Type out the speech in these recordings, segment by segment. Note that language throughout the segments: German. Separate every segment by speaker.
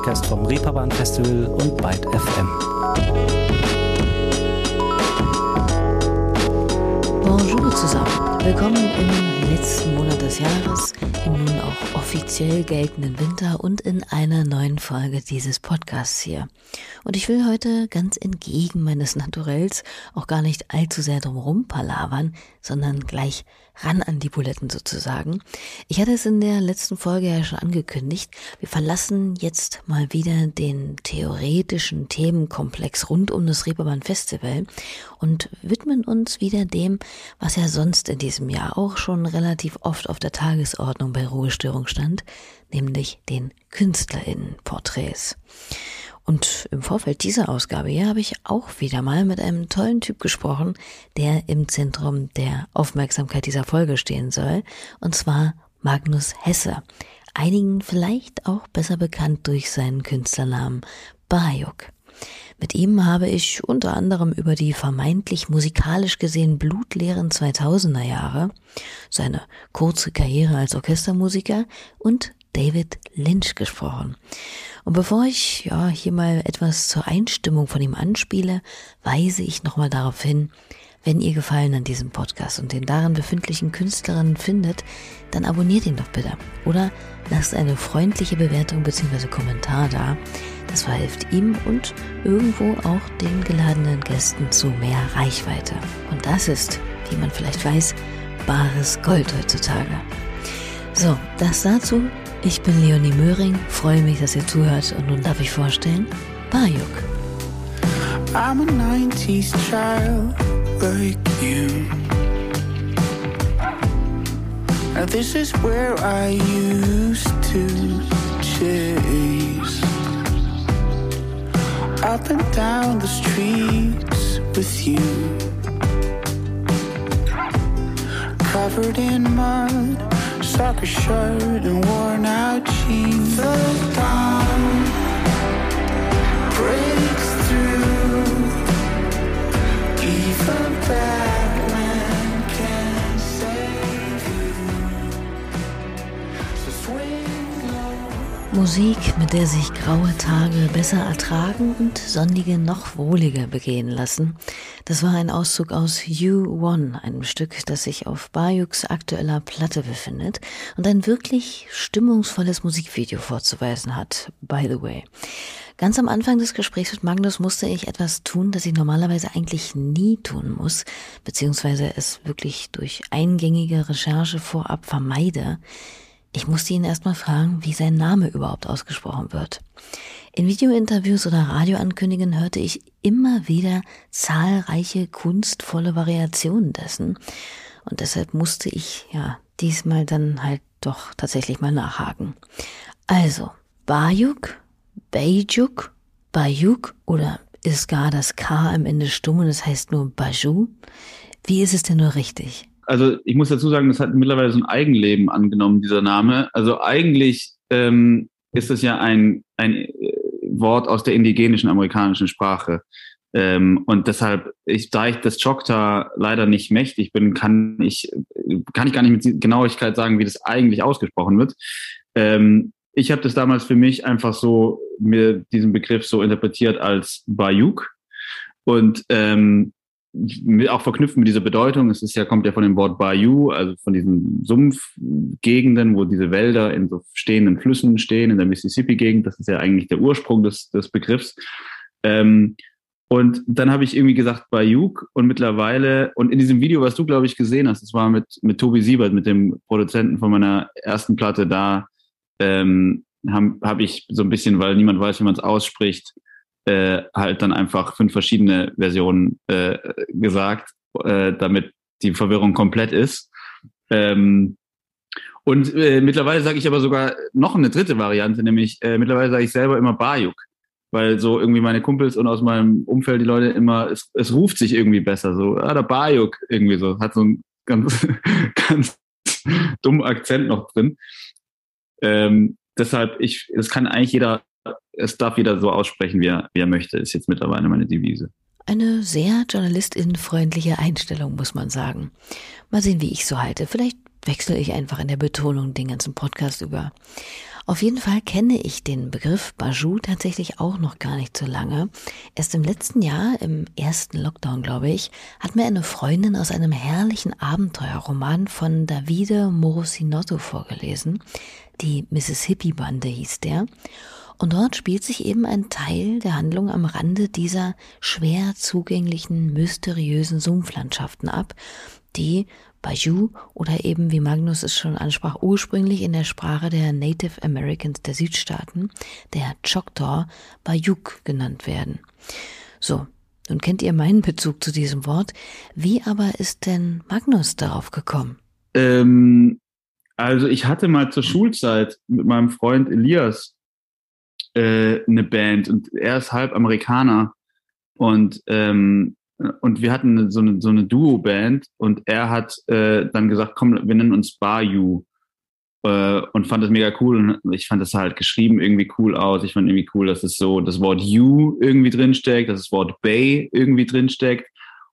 Speaker 1: Podcast vom Reeperbahn Festival und Byte FM.
Speaker 2: Bonjour zusammen. Willkommen im letzten Monat des Jahres, im nun auch offiziell geltenden Winter und in einer neuen Folge dieses Podcasts hier. Und ich will heute ganz entgegen meines Naturells auch gar nicht allzu sehr drumherum palavern, sondern gleich ran an die Buletten sozusagen. Ich hatte es in der letzten Folge ja schon angekündigt. Wir verlassen jetzt mal wieder den theoretischen Themenkomplex rund um das Reeperbahn Festival und widmen uns wieder dem, was ja sonst in diesem Jahr auch schon relativ oft auf der Tagesordnung bei Ruhestörung stand, nämlich den KünstlerInnen-Porträts. Und im Vorfeld dieser Ausgabe hier habe ich auch wieder mal mit einem tollen Typ gesprochen, der im Zentrum der Aufmerksamkeit dieser Folge stehen soll, und zwar Magnus Hesse, einigen vielleicht auch besser bekannt durch seinen Künstlernamen Bajuk. Mit ihm habe ich unter anderem über die vermeintlich musikalisch gesehen blutleeren 2000er Jahre, seine kurze Karriere als Orchestermusiker und David Lynch gesprochen. Und bevor ich ja hier mal etwas zur Einstimmung von ihm anspiele, weise ich nochmal darauf hin, wenn ihr Gefallen an diesem Podcast und den darin befindlichen Künstlerinnen findet, dann abonniert ihn doch bitte. Oder lasst eine freundliche Bewertung bzw. Kommentar da. Das verhilft ihm und irgendwo auch den geladenen Gästen zu mehr Reichweite. Und das ist, wie man vielleicht weiß, bares Gold heutzutage. So, das dazu. Ich bin Leonie Möhring, freue mich, dass ihr zuhört und nun darf ich vorstellen, Bayuk. I'm a 90s child like you. Now this is where I used to chase. Up and down the streets with you. Covered in mud soccer shirt and worn out jeans. The dawn breaks through. Even Batman can save you. So swing low. Musik, mit der sich graue Tage besser ertragen und sonnige noch wohliger begehen lassen. Das war ein Auszug aus You One, einem Stück, das sich auf Bayuks aktueller Platte befindet und ein wirklich stimmungsvolles Musikvideo vorzuweisen hat, by the way. Ganz am Anfang des Gesprächs mit Magnus musste ich etwas tun, das ich normalerweise eigentlich nie tun muss, beziehungsweise es wirklich durch eingängige Recherche vorab vermeide. Ich musste ihn erstmal fragen, wie sein Name überhaupt ausgesprochen wird. In Videointerviews oder Radioankündigungen hörte ich immer wieder zahlreiche kunstvolle Variationen dessen. Und deshalb musste ich ja diesmal dann halt doch tatsächlich mal nachhaken. Also, Bajuk, Bajuk, Bajuk oder ist gar das K am Ende stumm und es heißt nur Baju? Wie ist es denn nur richtig?
Speaker 3: Also ich muss dazu sagen, das hat mittlerweile so ein Eigenleben angenommen, dieser Name. Also eigentlich ähm, ist es ja ein, ein Wort aus der indigenischen amerikanischen Sprache. Ähm, und deshalb, ich, da ich das Choctaw leider nicht mächtig bin, kann ich, kann ich gar nicht mit Genauigkeit sagen, wie das eigentlich ausgesprochen wird. Ähm, ich habe das damals für mich einfach so, mir diesen Begriff so interpretiert als Bayuk. Und ähm, auch verknüpft mit dieser Bedeutung. Es ist ja, kommt ja von dem Wort Bayou, also von diesen Sumpfgegenden, wo diese Wälder in so stehenden Flüssen stehen, in der Mississippi-Gegend. Das ist ja eigentlich der Ursprung des, des Begriffs. Ähm, und dann habe ich irgendwie gesagt Bayou und mittlerweile, und in diesem Video, was du, glaube ich, gesehen hast, das war mit, mit Tobi Siebert, mit dem Produzenten von meiner ersten Platte, da ähm, habe hab ich so ein bisschen, weil niemand weiß, wie man es ausspricht, äh, halt dann einfach fünf verschiedene Versionen äh, gesagt, äh, damit die Verwirrung komplett ist. Ähm, und äh, mittlerweile sage ich aber sogar noch eine dritte Variante, nämlich äh, mittlerweile sage ich selber immer Bajuk, weil so irgendwie meine Kumpels und aus meinem Umfeld die Leute immer, es, es ruft sich irgendwie besser, so, ah, der Bajuk irgendwie so, hat so einen ganz, ganz dummen Akzent noch drin. Ähm, deshalb, ich, das kann eigentlich jeder es darf jeder so aussprechen, wie er, wie er möchte, ist jetzt mittlerweile meine Devise.
Speaker 2: Eine sehr journalistinfreundliche Einstellung, muss man sagen. Mal sehen, wie ich so halte. Vielleicht wechsle ich einfach in der Betonung den ganzen Podcast über. Auf jeden Fall kenne ich den Begriff Bajou tatsächlich auch noch gar nicht so lange. Erst im letzten Jahr, im ersten Lockdown, glaube ich, hat mir eine Freundin aus einem herrlichen Abenteuerroman von Davide Morosinotto vorgelesen. Die Mississippi-Bande hieß der. Und dort spielt sich eben ein Teil der Handlung am Rande dieser schwer zugänglichen, mysteriösen Sumpflandschaften ab, die Bayou oder eben, wie Magnus es schon ansprach, ursprünglich in der Sprache der Native Americans der Südstaaten, der Choctaw, Bayuk genannt werden. So, nun kennt ihr meinen Bezug zu diesem Wort. Wie aber ist denn Magnus darauf gekommen?
Speaker 3: Ähm, also ich hatte mal zur Schulzeit mit meinem Freund Elias äh, eine Band. Und er ist halb Amerikaner. Und ähm, und wir hatten so eine so eine Duo-Band. Und er hat äh, dann gesagt, komm, wir nennen uns Bayou. Äh, und fand das mega cool. Und ich fand das halt geschrieben irgendwie cool aus. Ich fand irgendwie cool, dass es so das Wort You irgendwie drinsteckt, dass das Wort Bay irgendwie drinsteckt.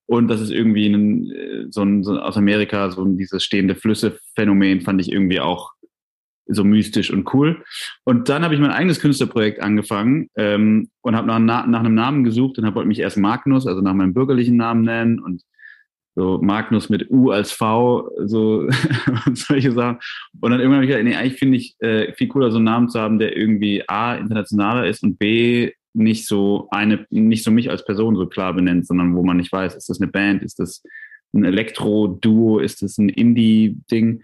Speaker 3: Und das ist irgendwie ein, äh, so ein so aus Amerika so ein, dieses stehende Flüsse-Phänomen fand ich irgendwie auch so mystisch und cool. Und dann habe ich mein eigenes Künstlerprojekt angefangen ähm, und habe nach, nach einem Namen gesucht und habe wollte mich erst Magnus, also nach meinem bürgerlichen Namen nennen und so Magnus mit U als V, so und solche Sachen. Und dann irgendwann habe ich gedacht, nee, eigentlich finde ich äh, viel cooler, so einen Namen zu haben, der irgendwie A, internationaler ist und B, nicht so eine, nicht so mich als Person so klar benennt, sondern wo man nicht weiß, ist das eine Band, ist das ein Elektro-Duo, ist das ein Indie-Ding?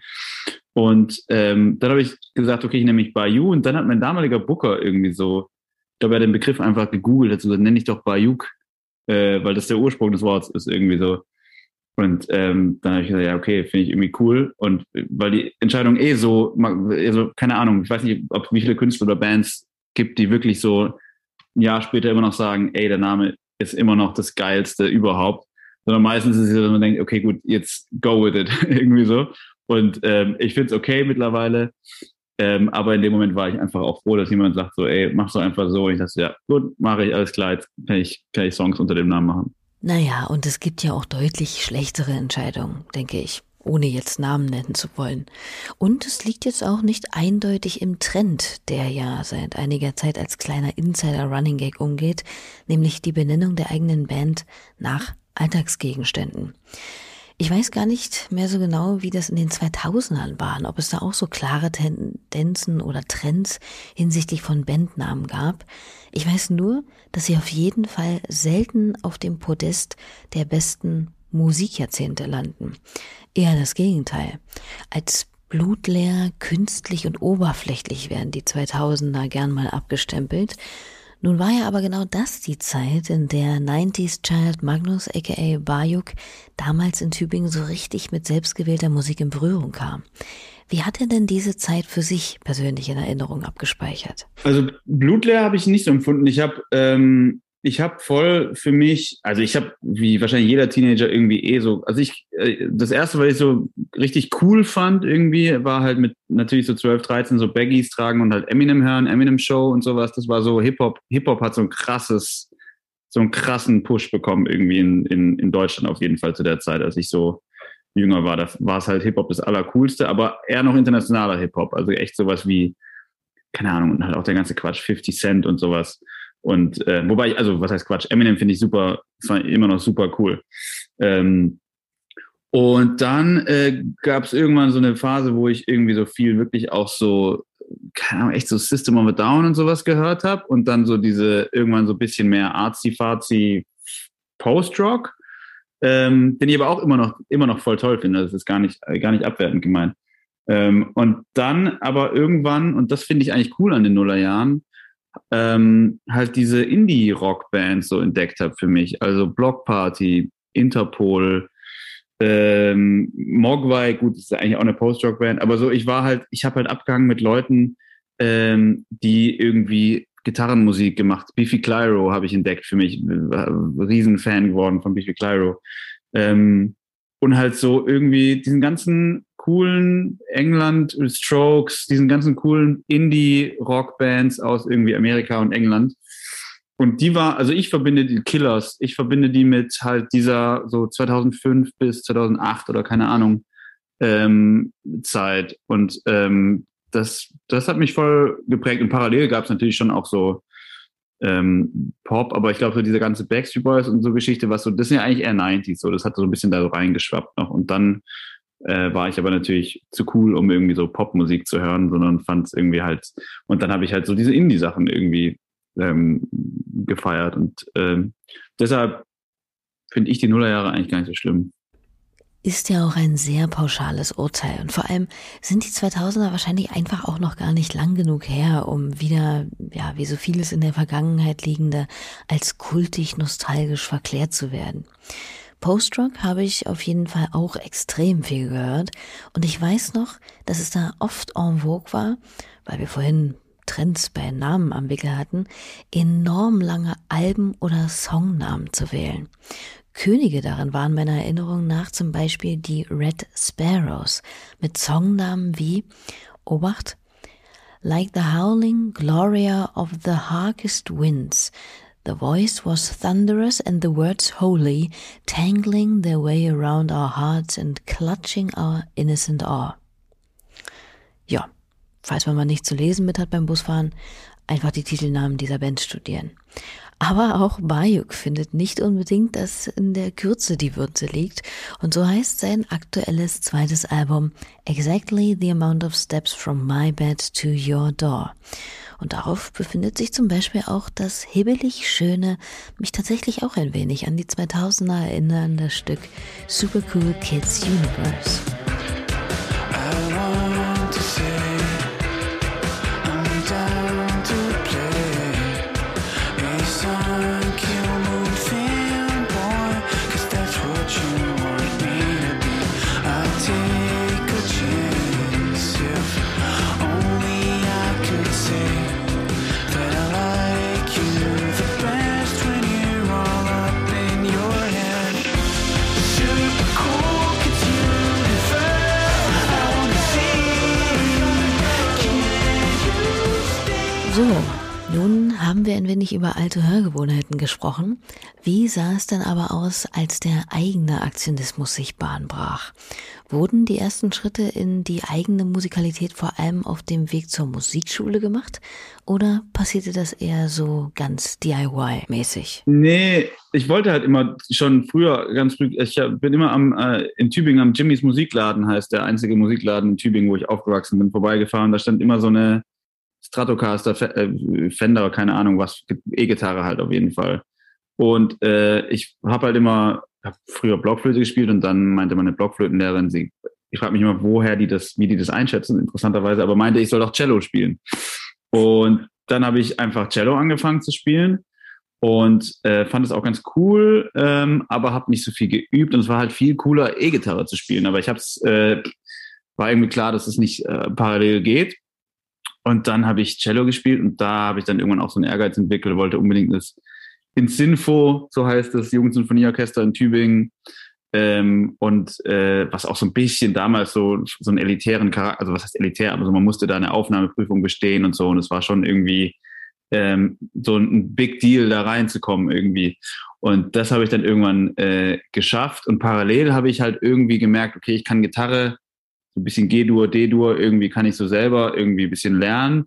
Speaker 3: Und ähm, dann habe ich gesagt, okay, ich nenne mich Bayou. Und dann hat mein damaliger Booker irgendwie so, ich glaube, er hat den Begriff einfach gegoogelt, hat gesagt, nenne ich doch Bayuk, äh, weil das der Ursprung des Wortes ist irgendwie so. Und ähm, dann habe ich gesagt, ja, okay, finde ich irgendwie cool. Und weil die Entscheidung eh so, also keine Ahnung, ich weiß nicht, ob wie viele Künstler oder Bands gibt, die wirklich so ein Jahr später immer noch sagen, ey, der Name ist immer noch das Geilste überhaupt. Sondern meistens ist es so, dass man denkt, okay, gut, jetzt go with it, irgendwie so. Und ähm, ich finde es okay mittlerweile. Ähm, aber in dem Moment war ich einfach auch froh, dass jemand sagt so, ey, mach so einfach so. Und ich dachte, ja, gut, mache ich, alles klar, jetzt kann ich, kann ich Songs unter dem Namen machen.
Speaker 2: Naja, und es gibt ja auch deutlich schlechtere Entscheidungen, denke ich, ohne jetzt Namen nennen zu wollen. Und es liegt jetzt auch nicht eindeutig im Trend, der ja seit einiger Zeit als kleiner Insider-Running Gag umgeht, nämlich die Benennung der eigenen Band nach Alltagsgegenständen. Ich weiß gar nicht mehr so genau, wie das in den 2000ern waren, ob es da auch so klare Tendenzen oder Trends hinsichtlich von Bandnamen gab. Ich weiß nur, dass sie auf jeden Fall selten auf dem Podest der besten Musikjahrzehnte landen. Eher das Gegenteil. Als blutleer, künstlich und oberflächlich werden die 2000er gern mal abgestempelt. Nun war ja aber genau das die Zeit, in der 90s Child Magnus aka Bayuk damals in Tübingen so richtig mit selbstgewählter Musik in Berührung kam. Wie hat er denn diese Zeit für sich persönlich in Erinnerung abgespeichert?
Speaker 3: Also blutleer habe ich nicht so empfunden. Ich habe ähm, ich habe voll für mich, also ich habe wie wahrscheinlich jeder Teenager irgendwie eh so, also ich, äh, das erste, was ich so richtig cool fand irgendwie, war halt mit natürlich so 12, 13 so Baggies tragen und halt Eminem hören, Eminem Show und sowas. Das war so Hip-Hop. Hip-Hop hat so ein krasses, so einen krassen Push bekommen irgendwie in, in, in Deutschland auf jeden Fall zu der Zeit, als ich so jünger war. Da war es halt Hip-Hop das Allercoolste, aber eher noch internationaler Hip-Hop. Also echt sowas wie, keine Ahnung, und halt auch der ganze Quatsch, 50 Cent und sowas. Und äh, wobei, ich, also was heißt Quatsch? Eminem finde ich super, immer noch super cool. Ähm, und dann äh, gab es irgendwann so eine Phase, wo ich irgendwie so viel wirklich auch so, keine Ahnung, echt so System of a Down und sowas gehört habe. Und dann so diese, irgendwann so ein bisschen mehr artsy-fartsy Post-Rock, ähm, den ich aber auch immer noch, immer noch voll toll finde. Das ist gar nicht, gar nicht abwertend gemeint. Ähm, und dann aber irgendwann, und das finde ich eigentlich cool an den Nullerjahren, ähm, halt diese Indie-Rock-Bands so entdeckt habe für mich. Also Block Party, Interpol, ähm, Mogwai, gut, ist eigentlich auch eine Post-Rock-Band, aber so, ich war halt, ich habe halt abgehangen mit Leuten, ähm, die irgendwie Gitarrenmusik gemacht. Biffy Clyro habe ich entdeckt für mich, Riesenfan geworden von Biffy Clyro. Ähm, und halt so irgendwie diesen ganzen coolen England, Strokes, diesen ganzen coolen Indie-Rock-Bands aus irgendwie Amerika und England. Und die war, also ich verbinde die Killers, ich verbinde die mit halt dieser so 2005 bis 2008 oder keine Ahnung ähm, Zeit. Und ähm, das, das hat mich voll geprägt. Und parallel gab es natürlich schon auch so ähm, Pop, aber ich glaube, so diese ganze Backstreet Boys und so Geschichte, was so, das sind ja eigentlich eher 90s, so, das hat so ein bisschen da so reingeschwappt noch. Und dann äh, war ich aber natürlich zu cool, um irgendwie so Popmusik zu hören, sondern fand es irgendwie halt, und dann habe ich halt so diese Indie-Sachen irgendwie ähm, gefeiert. Und ähm, deshalb finde ich die Nullerjahre eigentlich gar nicht so schlimm
Speaker 2: ist ja auch ein sehr pauschales Urteil. Und vor allem sind die 2000er wahrscheinlich einfach auch noch gar nicht lang genug her, um wieder, ja, wie so vieles in der Vergangenheit liegende, als kultig nostalgisch verklärt zu werden. Post-Rock habe ich auf jeden Fall auch extrem viel gehört. Und ich weiß noch, dass es da oft en vogue war, weil wir vorhin Trends bei Namen am Wickel hatten, enorm lange Alben oder Songnamen zu wählen. Könige darin waren meiner Erinnerung nach zum Beispiel die Red Sparrows mit Songnamen wie Obacht Like the howling gloria of the harkest winds, the voice was thunderous and the words holy, tangling their way around our hearts and clutching our innocent awe. Ja, falls man mal nicht zu lesen mit hat beim Busfahren, einfach die Titelnamen dieser Band studieren. Aber auch Bayuk findet nicht unbedingt, dass in der Kürze die Würze liegt. Und so heißt sein aktuelles zweites Album Exactly the Amount of Steps from My Bed to Your Door. Und darauf befindet sich zum Beispiel auch das hibbelig schöne, mich tatsächlich auch ein wenig an die 2000er erinnernde Stück Super Cool Kids Universe. Haben wir ein wenig über alte Hörgewohnheiten gesprochen. Wie sah es denn aber aus, als der eigene Aktionismus sich Bahn brach? Wurden die ersten Schritte in die eigene Musikalität vor allem auf dem Weg zur Musikschule gemacht? Oder passierte das eher so ganz DIY-mäßig?
Speaker 3: Nee, ich wollte halt immer schon früher ganz früh, ich bin immer am, äh, in Tübingen am Jimmys Musikladen, heißt der einzige Musikladen in Tübingen, wo ich aufgewachsen bin, vorbeigefahren. Da stand immer so eine Stratocaster, äh, Fender, keine Ahnung was, E-Gitarre halt auf jeden Fall. Und äh, ich habe halt immer, hab früher Blockflöte gespielt und dann meinte meine Blockflötenlehrerin, sie, ich frage mich immer, woher die das, wie die das einschätzen, interessanterweise, aber meinte, ich soll doch Cello spielen. Und dann habe ich einfach Cello angefangen zu spielen und äh, fand es auch ganz cool, ähm, aber habe nicht so viel geübt und es war halt viel cooler, E-Gitarre zu spielen. Aber ich habe es, äh, war irgendwie klar, dass es nicht äh, parallel geht. Und dann habe ich Cello gespielt und da habe ich dann irgendwann auch so einen Ehrgeiz entwickelt, wollte unbedingt das ins Sinfo, so heißt das Jugendsinfonieorchester in Tübingen. Ähm, und äh, was auch so ein bisschen damals so, so einen elitären Charakter, also was heißt elitär, aber so man musste da eine Aufnahmeprüfung bestehen und so. Und es war schon irgendwie ähm, so ein Big Deal, da reinzukommen irgendwie. Und das habe ich dann irgendwann äh, geschafft. Und parallel habe ich halt irgendwie gemerkt, okay, ich kann Gitarre so ein bisschen G-Dur, D-Dur, irgendwie kann ich so selber irgendwie ein bisschen lernen.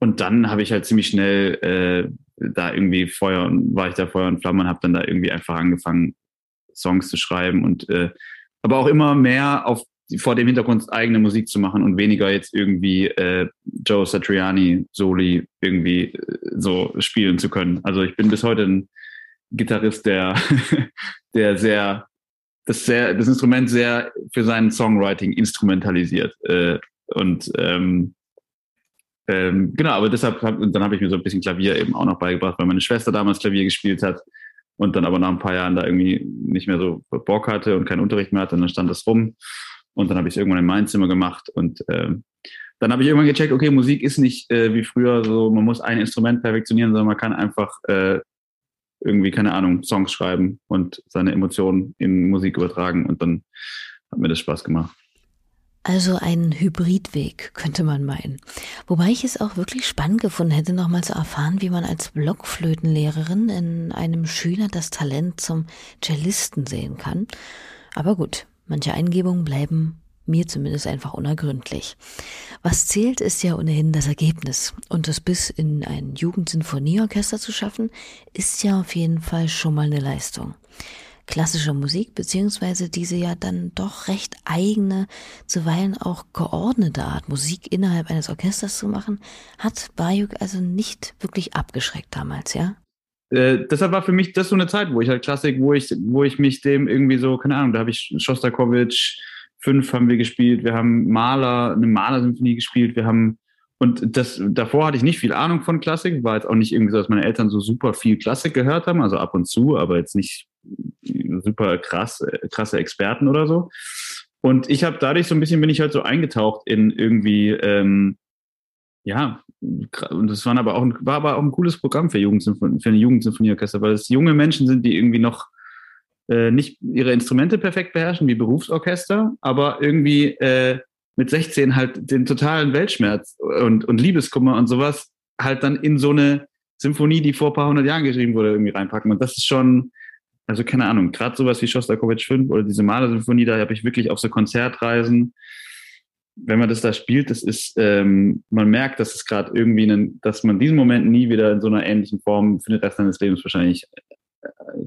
Speaker 3: Und dann habe ich halt ziemlich schnell äh, da irgendwie Feuer und war ich da Feuer und Flamme und habe dann da irgendwie einfach angefangen, Songs zu schreiben und äh, aber auch immer mehr auf vor dem Hintergrund eigene Musik zu machen und weniger jetzt irgendwie äh, Joe Satriani Soli irgendwie äh, so spielen zu können. Also ich bin bis heute ein Gitarrist, der der sehr das, sehr, das Instrument sehr für sein Songwriting instrumentalisiert. Äh, und ähm, ähm, genau, aber deshalb hab, dann habe ich mir so ein bisschen Klavier eben auch noch beigebracht, weil meine Schwester damals Klavier gespielt hat und dann aber nach ein paar Jahren da irgendwie nicht mehr so Bock hatte und keinen Unterricht mehr hatte, und dann stand das rum und dann habe ich es irgendwann in mein Zimmer gemacht und ähm, dann habe ich irgendwann gecheckt, okay, Musik ist nicht äh, wie früher so, man muss ein Instrument perfektionieren, sondern man kann einfach äh, irgendwie, keine Ahnung, Songs schreiben und seine Emotionen in Musik übertragen und dann hat mir das Spaß gemacht.
Speaker 2: Also ein Hybridweg, könnte man meinen. Wobei ich es auch wirklich spannend gefunden hätte, nochmal zu erfahren, wie man als Blockflötenlehrerin in einem Schüler das Talent zum Cellisten sehen kann. Aber gut, manche Eingebungen bleiben Mir zumindest einfach unergründlich. Was zählt, ist ja ohnehin das Ergebnis. Und das bis in ein Jugendsinfonieorchester zu schaffen, ist ja auf jeden Fall schon mal eine Leistung klassische Musik, beziehungsweise diese ja dann doch recht eigene, zuweilen auch geordnete Art, Musik innerhalb eines Orchesters zu machen, hat Bayuk also nicht wirklich abgeschreckt damals, ja?
Speaker 3: Äh, deshalb war für mich das so eine Zeit, wo ich halt Klassik, wo ich, wo ich mich dem irgendwie so, keine Ahnung, da habe ich Shostakovich, fünf haben wir gespielt, wir haben Maler, eine Malersymphonie gespielt, wir haben und das, davor hatte ich nicht viel Ahnung von Klassik, war jetzt auch nicht irgendwie so, dass meine Eltern so super viel Klassik gehört haben, also ab und zu, aber jetzt nicht super krass, krasse Experten oder so. Und ich habe dadurch so ein bisschen bin ich halt so eingetaucht in irgendwie, ähm, ja, und das waren aber auch ein, war aber auch ein cooles Programm für, Jugendsymphonie, für eine Jugendsymphonieorchester, weil es junge Menschen sind, die irgendwie noch äh, nicht ihre Instrumente perfekt beherrschen, wie Berufsorchester, aber irgendwie äh, mit 16 halt den totalen Weltschmerz und, und Liebeskummer und sowas halt dann in so eine Symphonie, die vor ein paar hundert Jahren geschrieben wurde, irgendwie reinpacken. Und das ist schon, also keine Ahnung, gerade sowas wie Shostakovich 5 oder diese Malersymphonie, da habe ich wirklich auf so Konzertreisen, wenn man das da spielt, das ist, ähm, man merkt, dass es gerade irgendwie, einen, dass man diesen Moment nie wieder in so einer ähnlichen Form für den Rest seines Lebens wahrscheinlich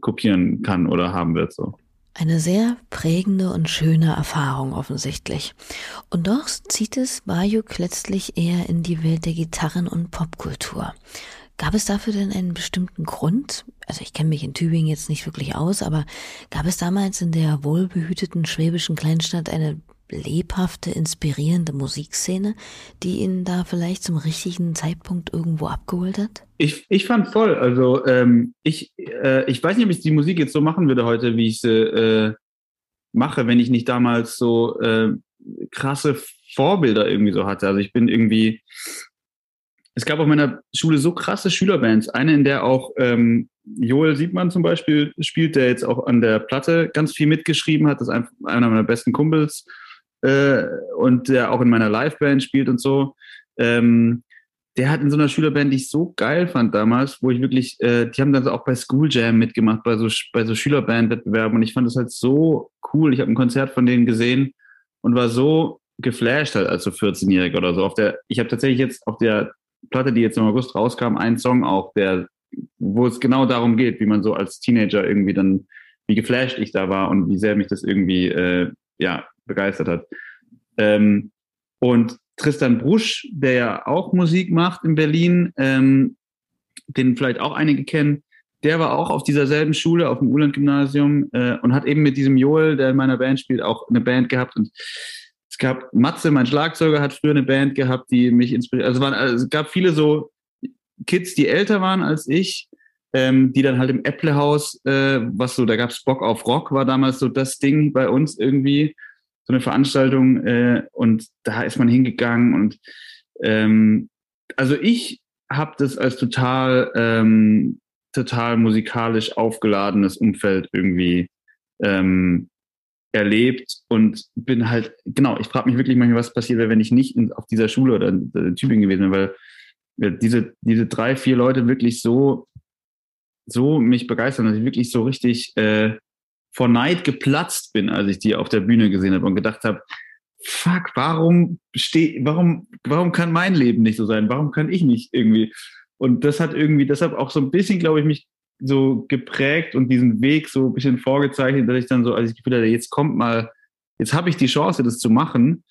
Speaker 3: kopieren kann oder haben wird, so.
Speaker 2: Eine sehr prägende und schöne Erfahrung offensichtlich. Und doch zieht es Bayuk letztlich eher in die Welt der Gitarren- und Popkultur. Gab es dafür denn einen bestimmten Grund? Also ich kenne mich in Tübingen jetzt nicht wirklich aus, aber gab es damals in der wohlbehüteten schwäbischen Kleinstadt eine lebhafte, inspirierende Musikszene, die ihn da vielleicht zum richtigen Zeitpunkt irgendwo abgeholt hat?
Speaker 3: Ich, ich fand voll. Also ähm, ich, äh, ich weiß nicht, ob ich die Musik jetzt so machen würde heute, wie ich sie äh, mache, wenn ich nicht damals so äh, krasse Vorbilder irgendwie so hatte. Also ich bin irgendwie, es gab auf meiner Schule so krasse Schülerbands. Eine, in der auch ähm, Joel Siebmann zum Beispiel spielt, der jetzt auch an der Platte ganz viel mitgeschrieben hat. Das ist einer meiner besten Kumpels äh, und der auch in meiner Liveband spielt und so. Ähm, der hat in so einer Schülerband, die ich so geil fand damals, wo ich wirklich, äh, die haben dann auch bei School Jam mitgemacht, bei so, bei so Schülerbandwettbewerben und ich fand das halt so cool. Ich habe ein Konzert von denen gesehen und war so geflasht halt als so 14-Jähriger oder so. Auf der, ich habe tatsächlich jetzt auf der Platte, die jetzt im August rauskam, einen Song auch, der, wo es genau darum geht, wie man so als Teenager irgendwie dann, wie geflasht ich da war und wie sehr mich das irgendwie, äh, ja, begeistert hat. Ähm, und Tristan Brusch, der ja auch Musik macht in Berlin, ähm, den vielleicht auch einige kennen, der war auch auf dieser selben Schule, auf dem Uland-Gymnasium äh, und hat eben mit diesem Joel, der in meiner Band spielt, auch eine Band gehabt. Und es gab Matze, mein Schlagzeuger, hat früher eine Band gehabt, die mich inspiriert. Also, waren, also es gab viele so Kids, die älter waren als ich, ähm, die dann halt im Äpplehaus, äh, was so, da gab's Bock auf Rock, war damals so das Ding bei uns irgendwie so eine Veranstaltung äh, und da ist man hingegangen und ähm, also ich habe das als total ähm, total musikalisch aufgeladenes Umfeld irgendwie ähm, erlebt und bin halt genau ich frage mich wirklich manchmal was passiert wäre wenn ich nicht in, auf dieser Schule oder in, in Tübingen gewesen wäre weil diese diese drei vier Leute wirklich so so mich begeistern dass ich wirklich so richtig äh, vor Neid geplatzt bin, als ich die auf der Bühne gesehen habe und gedacht habe, fuck, warum steh, warum, warum kann mein Leben nicht so sein? Warum kann ich nicht irgendwie? Und das hat irgendwie deshalb auch so ein bisschen, glaube ich, mich so geprägt und diesen Weg so ein bisschen vorgezeichnet, dass ich dann so, als ich gefühlt hatte, jetzt kommt mal, jetzt habe ich die Chance, das zu machen.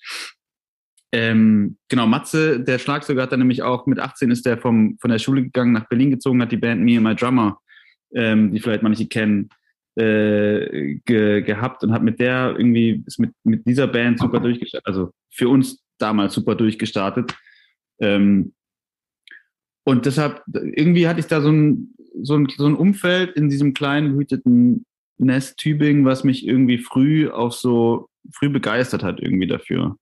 Speaker 3: Ähm, genau, Matze, der Schlagzeuger, hat dann nämlich auch mit 18 ist der vom, von der Schule gegangen, nach Berlin gezogen, hat die Band Me and My Drummer, ähm, die vielleicht manche kennen, äh, ge, gehabt und hat mit der irgendwie, ist mit, mit dieser Band super durchgestartet, also für uns damals super durchgestartet. Ähm, und deshalb, irgendwie hatte ich da so ein, so ein, so ein Umfeld in diesem kleinen, behüteten Nest Tübingen, was mich irgendwie früh auch so, früh begeistert hat irgendwie dafür.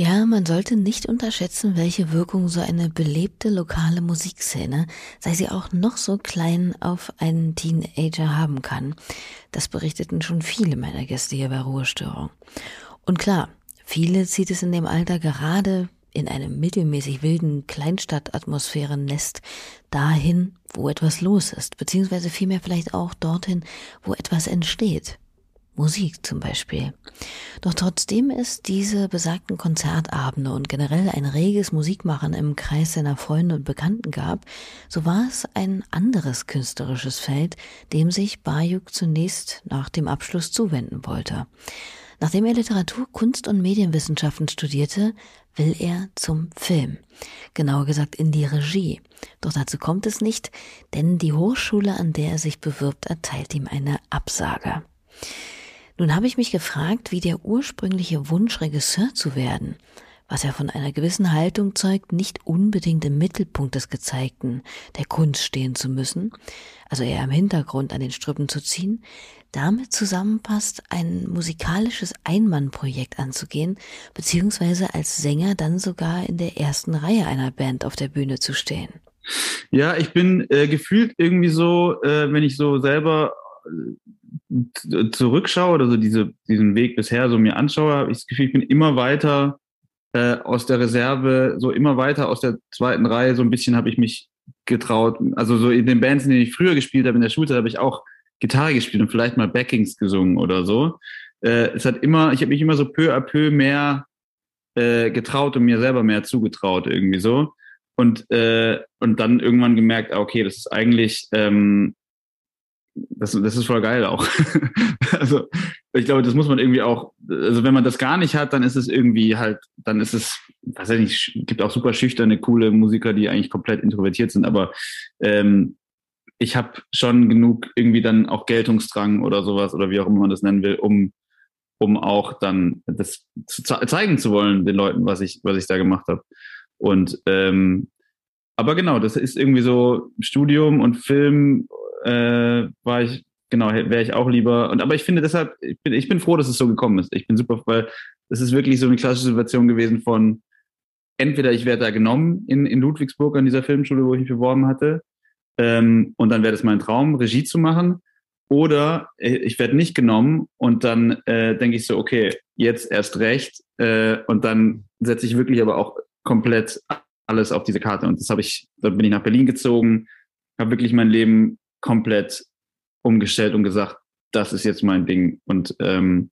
Speaker 2: Ja, man sollte nicht unterschätzen, welche Wirkung so eine belebte lokale Musikszene, sei sie auch noch so klein, auf einen Teenager haben kann. Das berichteten schon viele meiner Gäste hier bei Ruhestörung. Und klar, viele zieht es in dem Alter gerade in einem mittelmäßig wilden Kleinstadtatmosphärennest dahin, wo etwas los ist, beziehungsweise vielmehr vielleicht auch dorthin, wo etwas entsteht Musik zum Beispiel. Doch trotzdem es diese besagten Konzertabende und generell ein reges Musikmachen im Kreis seiner Freunde und Bekannten gab, so war es ein anderes künstlerisches Feld, dem sich Bayuk zunächst nach dem Abschluss zuwenden wollte. Nachdem er Literatur, Kunst und Medienwissenschaften studierte, will er zum Film. Genauer gesagt in die Regie. Doch dazu kommt es nicht, denn die Hochschule, an der er sich bewirbt, erteilt ihm eine Absage. Nun habe ich mich gefragt, wie der ursprüngliche Wunsch, Regisseur zu werden, was ja von einer gewissen Haltung zeugt, nicht unbedingt im Mittelpunkt des Gezeigten, der Kunst stehen zu müssen, also eher im Hintergrund an den Strippen zu ziehen, damit zusammenpasst, ein musikalisches Einmannprojekt anzugehen, beziehungsweise als Sänger dann sogar in der ersten Reihe einer Band auf der Bühne zu stehen.
Speaker 3: Ja, ich bin äh, gefühlt irgendwie so, äh, wenn ich so selber zurückschaue oder so diese, diesen Weg bisher so mir anschaue, habe ich das Gefühl, ich bin immer weiter äh, aus der Reserve, so immer weiter aus der zweiten Reihe, so ein bisschen habe ich mich getraut. Also so in den Bands, in denen ich früher gespielt habe, in der Schulzeit, habe ich auch Gitarre gespielt und vielleicht mal Backings gesungen oder so. Äh, es hat immer, ich habe mich immer so peu à peu mehr äh, getraut und mir selber mehr zugetraut irgendwie so. Und, äh, und dann irgendwann gemerkt, ah, okay, das ist eigentlich, ähm, das, das ist voll geil auch. also ich glaube, das muss man irgendwie auch, also wenn man das gar nicht hat, dann ist es irgendwie halt, dann ist es, weiß ich nicht, gibt auch super schüchterne, coole Musiker, die eigentlich komplett introvertiert sind, aber ähm, ich habe schon genug irgendwie dann auch Geltungsdrang oder sowas oder wie auch immer man das nennen will, um um auch dann das zu zeigen zu wollen den Leuten, was ich was ich da gemacht habe. Und ähm, aber genau, das ist irgendwie so Studium und Film äh, war ich genau wäre ich auch lieber und aber ich finde deshalb ich bin ich bin froh, dass es so gekommen ist. Ich bin super, weil es ist wirklich so eine klassische Situation gewesen von entweder ich werde da genommen in in Ludwigsburg an dieser Filmschule, wo ich mich beworben hatte ähm, und dann wäre das mein Traum, Regie zu machen. Oder ich werde nicht genommen und dann äh, denke ich so, okay, jetzt erst recht. Äh, und dann setze ich wirklich aber auch komplett alles auf diese Karte. Und das habe ich, dann bin ich nach Berlin gezogen, habe wirklich mein Leben komplett umgestellt und gesagt, das ist jetzt mein Ding. Und ähm,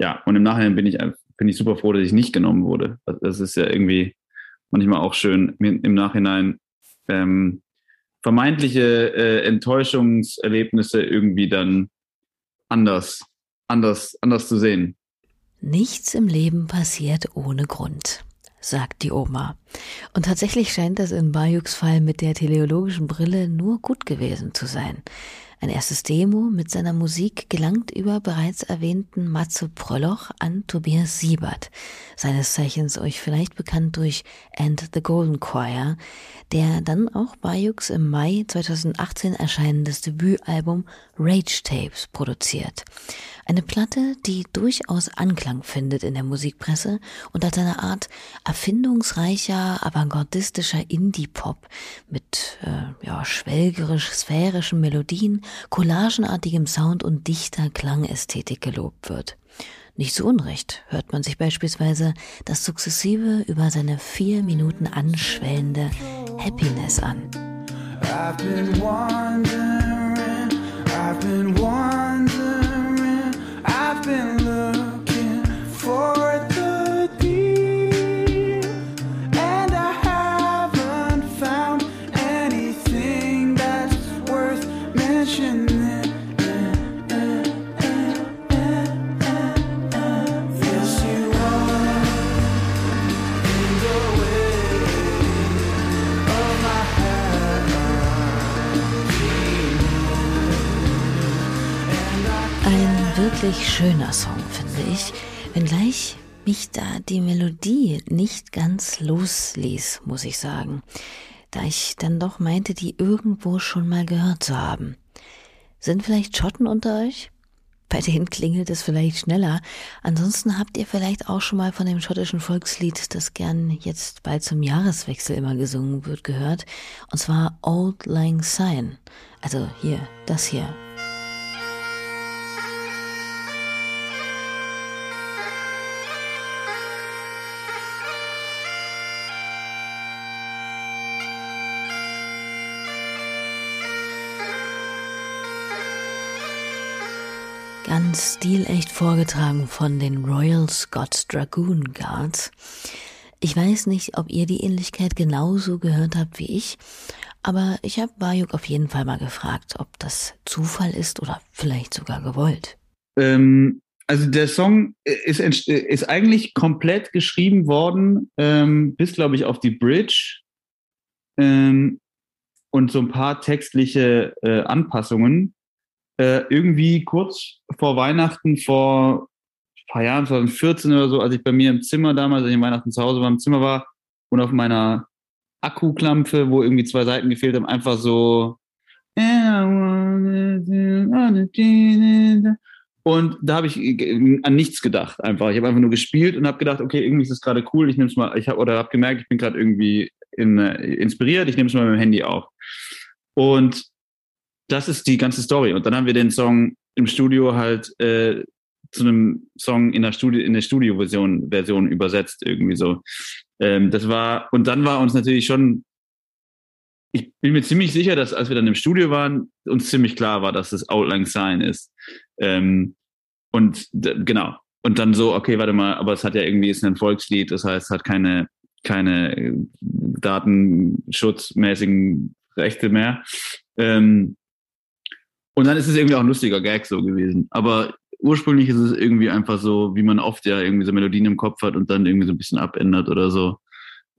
Speaker 3: ja, und im Nachhinein bin ich bin ich super froh, dass ich nicht genommen wurde. Das ist ja irgendwie manchmal auch schön im Nachhinein ähm, vermeintliche äh, Enttäuschungserlebnisse irgendwie dann anders, anders, anders zu sehen.
Speaker 2: Nichts im Leben passiert ohne Grund, sagt die Oma. Und tatsächlich scheint das in Bayuks Fall mit der teleologischen Brille nur gut gewesen zu sein. Ein erstes Demo mit seiner Musik gelangt über bereits erwähnten Matze Prolloch an Tobias Siebert, seines Zeichens euch vielleicht bekannt durch And the Golden Choir, der dann auch Bayux im Mai 2018 erscheinendes Debütalbum Rage Tapes produziert. Eine Platte, die durchaus Anklang findet in der Musikpresse und als eine Art erfindungsreicher, avantgardistischer Indie-Pop mit äh, ja, schwelgerisch-sphärischen Melodien, collagenartigem Sound und dichter Klangästhetik gelobt wird. Nicht so unrecht hört man sich beispielsweise das sukzessive über seine vier Minuten anschwellende Happiness an. I've been wirklich schöner Song, finde ich, wenngleich mich da die Melodie nicht ganz losließ, muss ich sagen, da ich dann doch meinte, die irgendwo schon mal gehört zu haben. Sind vielleicht Schotten unter euch? Bei denen klingelt es vielleicht schneller. Ansonsten habt ihr vielleicht auch schon mal von dem schottischen Volkslied, das gern jetzt bald zum Jahreswechsel immer gesungen wird, gehört. Und zwar Old Lang Syne. Also hier, das hier. Ganz stilecht vorgetragen von den Royal Scots Dragoon Guards. Ich weiß nicht, ob ihr die Ähnlichkeit genauso gehört habt wie ich, aber ich habe Bayuk auf jeden Fall mal gefragt, ob das Zufall ist oder vielleicht sogar gewollt.
Speaker 3: Ähm, also der Song ist, ist eigentlich komplett geschrieben worden, ähm, bis, glaube ich, auf die Bridge ähm, und so ein paar textliche äh, Anpassungen. Äh, irgendwie kurz vor Weihnachten, vor ein paar Jahren, 2014 oder so, als ich bei mir im Zimmer damals, als ich Weihnachten zu Hause war, im Zimmer war und auf meiner Akkuklampe, wo irgendwie zwei Seiten gefehlt haben, einfach so und da habe ich an nichts gedacht einfach. Ich habe einfach nur gespielt und habe gedacht, okay, irgendwie ist das gerade cool. Ich nehme es mal, ich habe oder habe gemerkt, ich bin gerade irgendwie in, äh, inspiriert. Ich nehme es mal mit dem Handy auf. Und das ist die ganze Story. Und dann haben wir den Song im Studio halt äh, zu einem Song in der Studio in der Studioversion Version übersetzt irgendwie so. Ähm, das war und dann war uns natürlich schon ich bin mir ziemlich sicher, dass als wir dann im Studio waren, uns ziemlich klar war, dass es Outline Sign ist. Ähm, und genau. Und dann so, okay, warte mal, aber es hat ja irgendwie, ist ein Volkslied, das heißt, es hat keine, keine äh, datenschutzmäßigen Rechte mehr. Ähm, und dann ist es irgendwie auch ein lustiger Gag so gewesen. Aber ursprünglich ist es irgendwie einfach so, wie man oft ja irgendwie so Melodien im Kopf hat und dann irgendwie so ein bisschen abändert oder so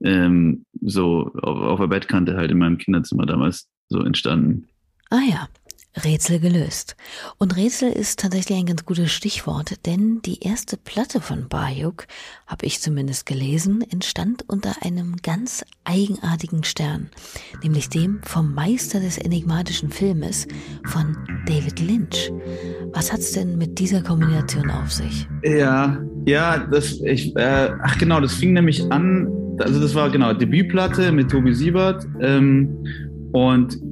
Speaker 3: ähm, so auf, auf der Bettkante halt in meinem Kinderzimmer damals so entstanden.
Speaker 2: Ah ja, Rätsel gelöst. Und Rätsel ist tatsächlich ein ganz gutes Stichwort, denn die erste Platte von Bayuk, habe ich zumindest gelesen, entstand unter einem ganz eigenartigen Stern, nämlich dem vom Meister des enigmatischen Filmes von David Lynch. Was hat's denn mit dieser Kombination auf sich?
Speaker 3: Ja, ja, das ich äh, ach genau, das fing nämlich an, also das war genau Debütplatte mit Tobi Siebert ähm, und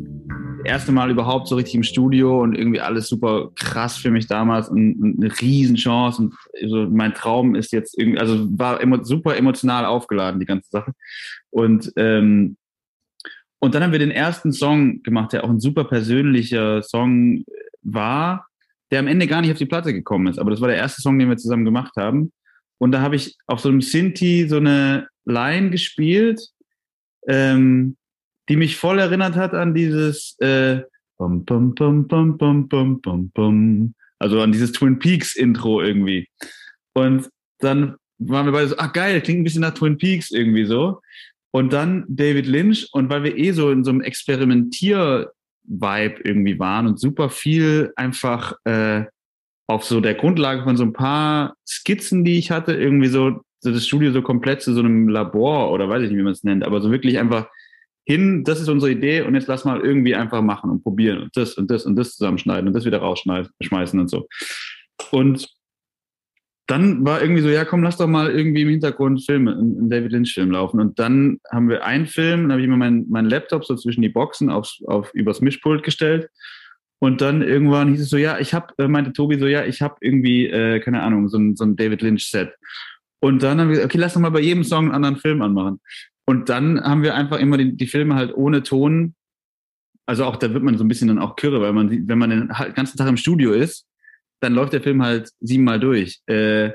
Speaker 3: erste Mal überhaupt so richtig im Studio und irgendwie alles super krass für mich damals und, und eine Riesenchance. Und so mein Traum ist jetzt irgendwie, also war emo, super emotional aufgeladen, die ganze Sache. Und, ähm, und dann haben wir den ersten Song gemacht, der auch ein super persönlicher Song war, der am Ende gar nicht auf die Platte gekommen ist. Aber das war der erste Song, den wir zusammen gemacht haben. Und da habe ich auf so einem Sinti so eine Line gespielt. Ähm, die mich voll erinnert hat an dieses äh, bum, bum, bum, bum, bum, bum, bum, bum. also an dieses Twin Peaks Intro irgendwie. Und dann waren wir beide so, ach geil, klingt ein bisschen nach Twin Peaks irgendwie so. Und dann David Lynch und weil wir eh so in so einem Experimentier-Vibe irgendwie waren und super viel einfach äh, auf so der Grundlage von so ein paar Skizzen, die ich hatte, irgendwie so, so das Studio so komplett zu so einem Labor oder weiß ich nicht, wie man es nennt, aber so wirklich einfach hin, das ist unsere Idee und jetzt lass mal irgendwie einfach machen und probieren und das und das und das zusammenschneiden und das wieder rausschmeißen und so. Und dann war irgendwie so, ja komm, lass doch mal irgendwie im Hintergrund Filme, einen David Lynch-Film laufen. Und dann haben wir einen Film, dann habe ich mir meinen mein Laptop so zwischen die Boxen aufs, auf, übers Mischpult gestellt. Und dann irgendwann hieß es so, ja, ich habe, äh, meinte Tobi so, ja, ich habe irgendwie, äh, keine Ahnung, so ein, so ein David Lynch-Set. Und dann haben wir gesagt, okay, lass doch mal bei jedem Song einen anderen Film anmachen. Und dann haben wir einfach immer die, die Filme halt ohne Ton. Also auch da wird man so ein bisschen dann auch kürre, weil man, wenn man den ganzen Tag im Studio ist, dann läuft der Film halt siebenmal durch. Äh,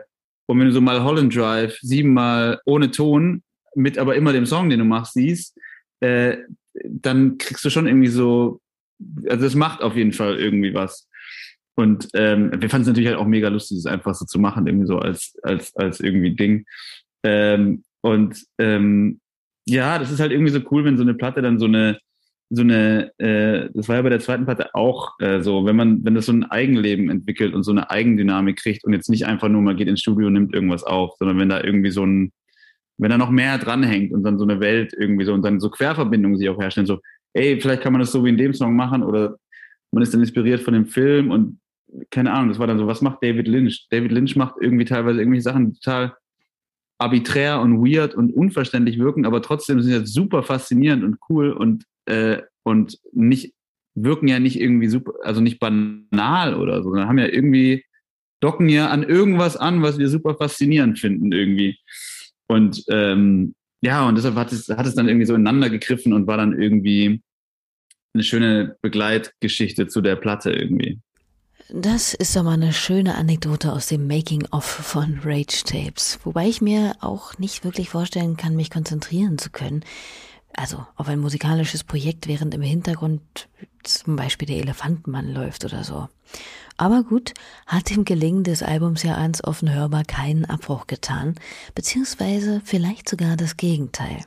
Speaker 3: und wenn du so mal Holland Drive siebenmal ohne Ton, mit aber immer dem Song, den du machst, siehst, äh, dann kriegst du schon irgendwie so, also es macht auf jeden Fall irgendwie was. Und ähm, wir fanden es natürlich halt auch mega lustig, es einfach so zu machen, irgendwie so als, als, als irgendwie Ding. Ähm, und ähm, ja, das ist halt irgendwie so cool, wenn so eine Platte dann so eine, so eine, äh, das war ja bei der zweiten Platte auch äh, so, wenn man, wenn das so ein Eigenleben entwickelt und so eine Eigendynamik kriegt und jetzt nicht einfach nur mal geht ins Studio und nimmt irgendwas auf, sondern wenn da irgendwie so ein, wenn da noch mehr dranhängt und dann so eine Welt irgendwie so und dann so Querverbindungen sich auch herstellen, so, ey, vielleicht kann man das so wie in dem Song machen oder man ist dann inspiriert von dem Film und keine Ahnung, das war dann so, was macht David Lynch? David Lynch macht irgendwie teilweise irgendwelche Sachen total arbiträr und weird und unverständlich wirken, aber trotzdem sind sie super faszinierend und cool und, äh, und nicht, wirken ja nicht irgendwie super, also nicht banal oder so, sondern haben ja irgendwie, docken ja an irgendwas an, was wir super faszinierend finden irgendwie. Und ähm, ja, und deshalb hat es, hat es dann irgendwie so ineinander gegriffen und war dann irgendwie eine schöne Begleitgeschichte zu der Platte irgendwie.
Speaker 2: Das ist doch mal eine schöne Anekdote aus dem Making-of von Rage Tapes. Wobei ich mir auch nicht wirklich vorstellen kann, mich konzentrieren zu können. Also auf ein musikalisches Projekt, während im Hintergrund zum Beispiel der Elefantenmann läuft oder so. Aber gut, hat dem Gelingen des Albums ja eins offen hörbar keinen Abbruch getan, beziehungsweise vielleicht sogar das Gegenteil.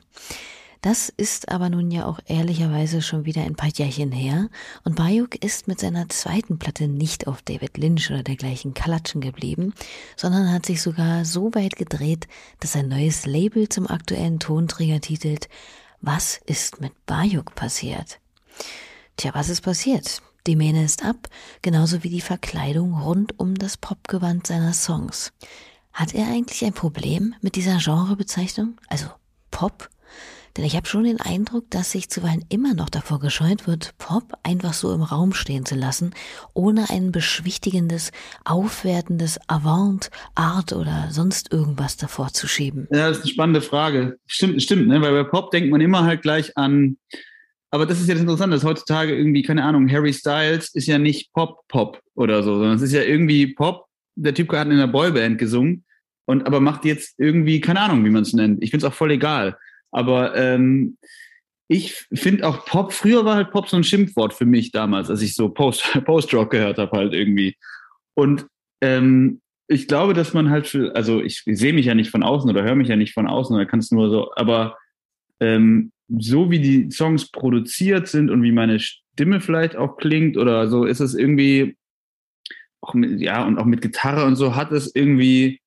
Speaker 2: Das ist aber nun ja auch ehrlicherweise schon wieder ein paar Jährchen her und Bayuk ist mit seiner zweiten Platte nicht auf David Lynch oder dergleichen Kalatschen geblieben, sondern hat sich sogar so weit gedreht, dass ein neues Label zum aktuellen Tonträger titelt Was ist mit Bayuk passiert? Tja, was ist passiert? Die Mähne ist ab, genauso wie die Verkleidung rund um das Popgewand seiner Songs. Hat er eigentlich ein Problem mit dieser Genrebezeichnung? Also Pop? Denn ich habe schon den Eindruck, dass sich zuweilen immer noch davor gescheut wird, Pop einfach so im Raum stehen zu lassen, ohne ein beschwichtigendes, aufwertendes Avant, Art oder sonst irgendwas davor zu schieben.
Speaker 3: Ja, das ist eine spannende Frage. Stimmt, stimmt, ne? weil bei Pop denkt man immer halt gleich an, aber das ist ja das Interessante, dass heutzutage irgendwie, keine Ahnung, Harry Styles ist ja nicht Pop-Pop oder so, sondern es ist ja irgendwie Pop. Der Typ hat in einer Boyband gesungen und aber macht jetzt irgendwie, keine Ahnung, wie man es nennt. Ich finde es auch voll egal. Aber ähm, ich finde auch Pop, früher war halt Pop so ein Schimpfwort für mich damals, als ich so Post, Post-Rock gehört habe halt irgendwie. Und ähm, ich glaube, dass man halt, für, also ich, ich sehe mich ja nicht von außen oder höre mich ja nicht von außen oder kann es nur so, aber ähm, so wie die Songs produziert sind und wie meine Stimme vielleicht auch klingt oder so, ist es irgendwie, auch mit, ja, und auch mit Gitarre und so hat es irgendwie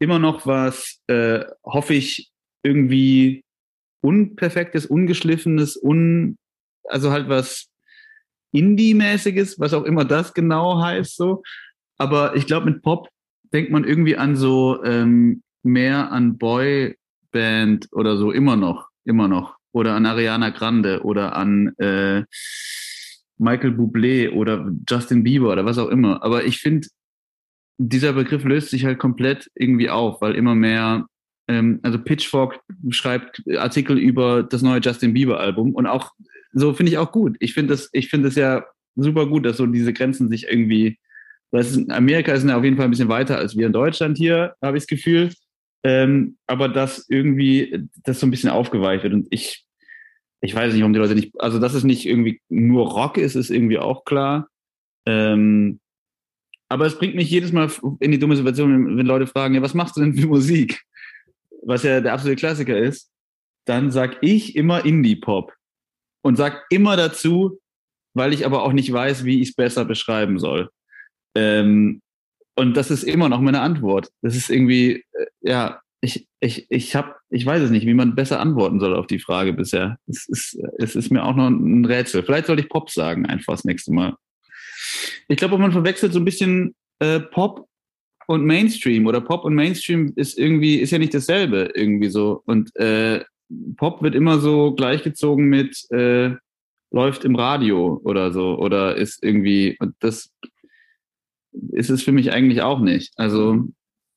Speaker 3: immer noch was, äh, hoffe ich, irgendwie unperfektes, ungeschliffenes, un, also halt was Indie-mäßiges, was auch immer das genau heißt, so. Aber ich glaube, mit Pop denkt man irgendwie an so ähm, mehr an Boyband oder so, immer noch, immer noch. Oder an Ariana Grande oder an äh, Michael Bublé oder Justin Bieber oder was auch immer. Aber ich finde, dieser Begriff löst sich halt komplett irgendwie auf, weil immer mehr ähm, also Pitchfork schreibt Artikel über das neue Justin Bieber Album und auch so finde ich auch gut. Ich finde das, ich finde es ja super gut, dass so diese Grenzen sich irgendwie, das ist, Amerika ist ja auf jeden Fall ein bisschen weiter als wir in Deutschland hier, habe ich das Gefühl. Ähm, aber dass irgendwie das so ein bisschen aufgeweicht wird und ich, ich weiß nicht, warum die Leute nicht, also dass es nicht irgendwie nur Rock ist, ist irgendwie auch klar. Ähm, aber es bringt mich jedes Mal in die dumme Situation, wenn Leute fragen, ja, was machst du denn für Musik? Was ja der absolute Klassiker ist, dann sag ich immer Indie-Pop und sag immer dazu, weil ich aber auch nicht weiß, wie ich es besser beschreiben soll. Ähm, und das ist immer noch meine Antwort. Das ist irgendwie, äh, ja, ich, ich, ich habe, ich weiß es nicht, wie man besser antworten soll auf die Frage bisher. Es ist, es ist mir auch noch ein Rätsel. Vielleicht sollte ich Pop sagen, einfach das nächste Mal. Ich glaube, man verwechselt so ein bisschen äh, Pop und Mainstream oder Pop und Mainstream ist irgendwie, ist ja nicht dasselbe irgendwie so. Und äh, Pop wird immer so gleichgezogen mit äh, läuft im Radio oder so oder ist irgendwie, und das ist es für mich eigentlich auch nicht. Also,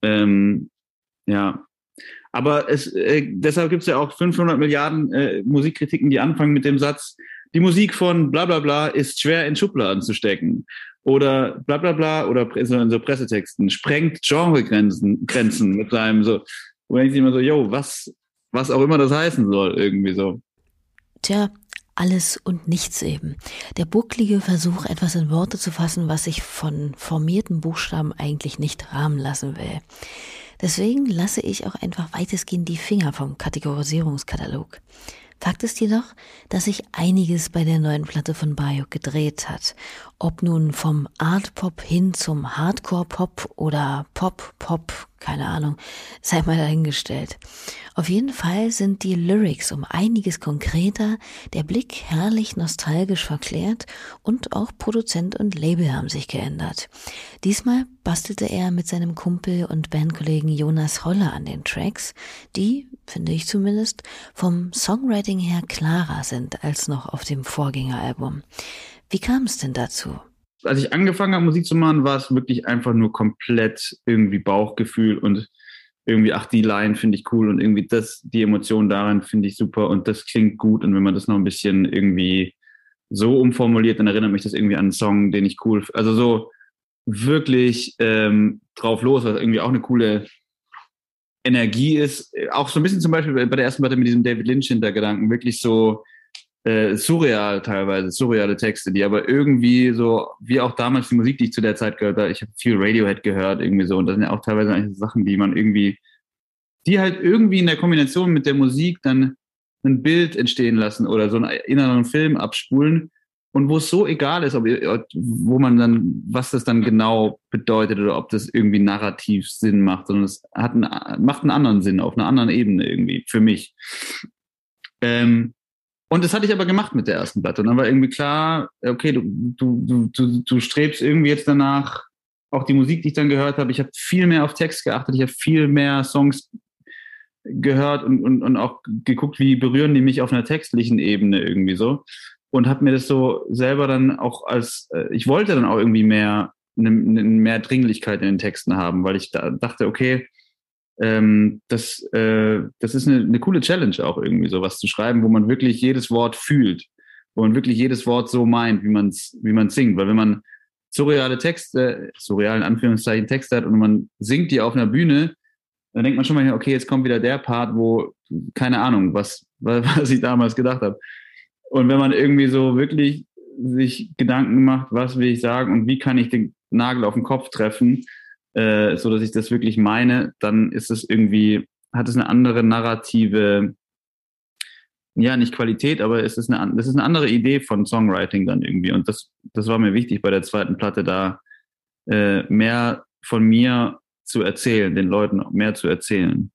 Speaker 3: ähm, ja. Aber es, äh, deshalb gibt es ja auch 500 Milliarden äh, Musikkritiken, die anfangen mit dem Satz, die Musik von bla bla bla ist schwer in Schubladen zu stecken oder bla bla bla oder in so Pressetexten, sprengt Genregrenzen Grenzen mit seinem so, wo denke ich immer so, yo, was, was auch immer das heißen soll, irgendwie so.
Speaker 2: Tja, alles und nichts eben. Der bucklige Versuch, etwas in Worte zu fassen, was sich von formierten Buchstaben eigentlich nicht rahmen lassen will. Deswegen lasse ich auch einfach weitestgehend die Finger vom Kategorisierungskatalog. Fakt ist jedoch, dass sich einiges bei der neuen Platte von Bayok gedreht hat. Ob nun vom Art-Pop hin zum Hardcore-Pop oder Pop-Pop, keine Ahnung, sei mal dahingestellt. Auf jeden Fall sind die Lyrics um einiges konkreter, der Blick herrlich nostalgisch verklärt und auch Produzent und Label haben sich geändert. Diesmal bastelte er mit seinem Kumpel und Bandkollegen Jonas Holler an den Tracks, die, finde ich zumindest, vom Songwriting her klarer sind als noch auf dem Vorgängeralbum. Wie kam es denn dazu?
Speaker 3: Als ich angefangen habe, Musik zu machen, war es wirklich einfach nur komplett irgendwie Bauchgefühl und irgendwie, ach, die Line finde ich cool und irgendwie das, die Emotion daran finde ich super und das klingt gut. Und wenn man das noch ein bisschen irgendwie so umformuliert, dann erinnert mich das irgendwie an einen Song, den ich cool, also so, wirklich ähm, drauf los, was irgendwie auch eine coole Energie ist. Auch so ein bisschen zum Beispiel bei der ersten Platte mit diesem David Lynch Hintergedanken, wirklich so äh, surreal teilweise, surreale Texte, die aber irgendwie so, wie auch damals die Musik, die ich zu der Zeit gehört habe, ich habe viel Radiohead gehört, irgendwie so, und das sind ja auch teilweise eigentlich Sachen, die man irgendwie, die halt irgendwie in der Kombination mit der Musik dann ein Bild entstehen lassen oder so einen inneren Film abspulen und wo es so egal ist, ob, wo man dann, was das dann genau bedeutet oder ob das irgendwie narrativ Sinn macht, sondern es hat einen, macht einen anderen Sinn auf einer anderen Ebene irgendwie für mich. Ähm, und das hatte ich aber gemacht mit der ersten Platte. Und dann war irgendwie klar, okay, du, du, du, du strebst irgendwie jetzt danach, auch die Musik, die ich dann gehört habe, ich habe viel mehr auf Text geachtet, ich habe viel mehr Songs gehört und, und, und auch geguckt, wie berühren die mich auf einer textlichen Ebene irgendwie so. Und habe mir das so selber dann auch als, äh, ich wollte dann auch irgendwie mehr, eine, eine mehr Dringlichkeit in den Texten haben, weil ich da dachte, okay, ähm, das, äh, das ist eine, eine coole Challenge auch irgendwie, sowas zu schreiben, wo man wirklich jedes Wort fühlt, wo man wirklich jedes Wort so meint, wie man es wie man singt. Weil wenn man surreale Texte, surrealen Anführungszeichen Texte hat und man singt die auf einer Bühne, dann denkt man schon mal, okay, jetzt kommt wieder der Part, wo, keine Ahnung, was, was ich damals gedacht habe. Und wenn man irgendwie so wirklich sich Gedanken macht, was will ich sagen und wie kann ich den Nagel auf den Kopf treffen, äh, so dass ich das wirklich meine, dann ist es irgendwie, hat es eine andere narrative, ja, nicht Qualität, aber es ist eine, das ist eine andere Idee von Songwriting dann irgendwie. Und das, das war mir wichtig bei der zweiten Platte, da äh, mehr von mir zu erzählen, den Leuten mehr zu erzählen.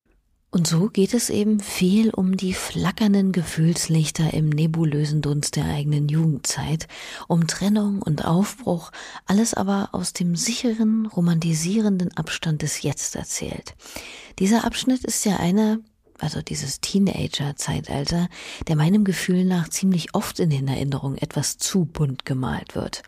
Speaker 2: Und so geht es eben viel um die flackernden Gefühlslichter im nebulösen Dunst der eigenen Jugendzeit, um Trennung und Aufbruch, alles aber aus dem sicheren, romantisierenden Abstand des Jetzt erzählt. Dieser Abschnitt ist ja einer, also dieses Teenager-Zeitalter, der meinem Gefühl nach ziemlich oft in den Erinnerungen etwas zu bunt gemalt wird.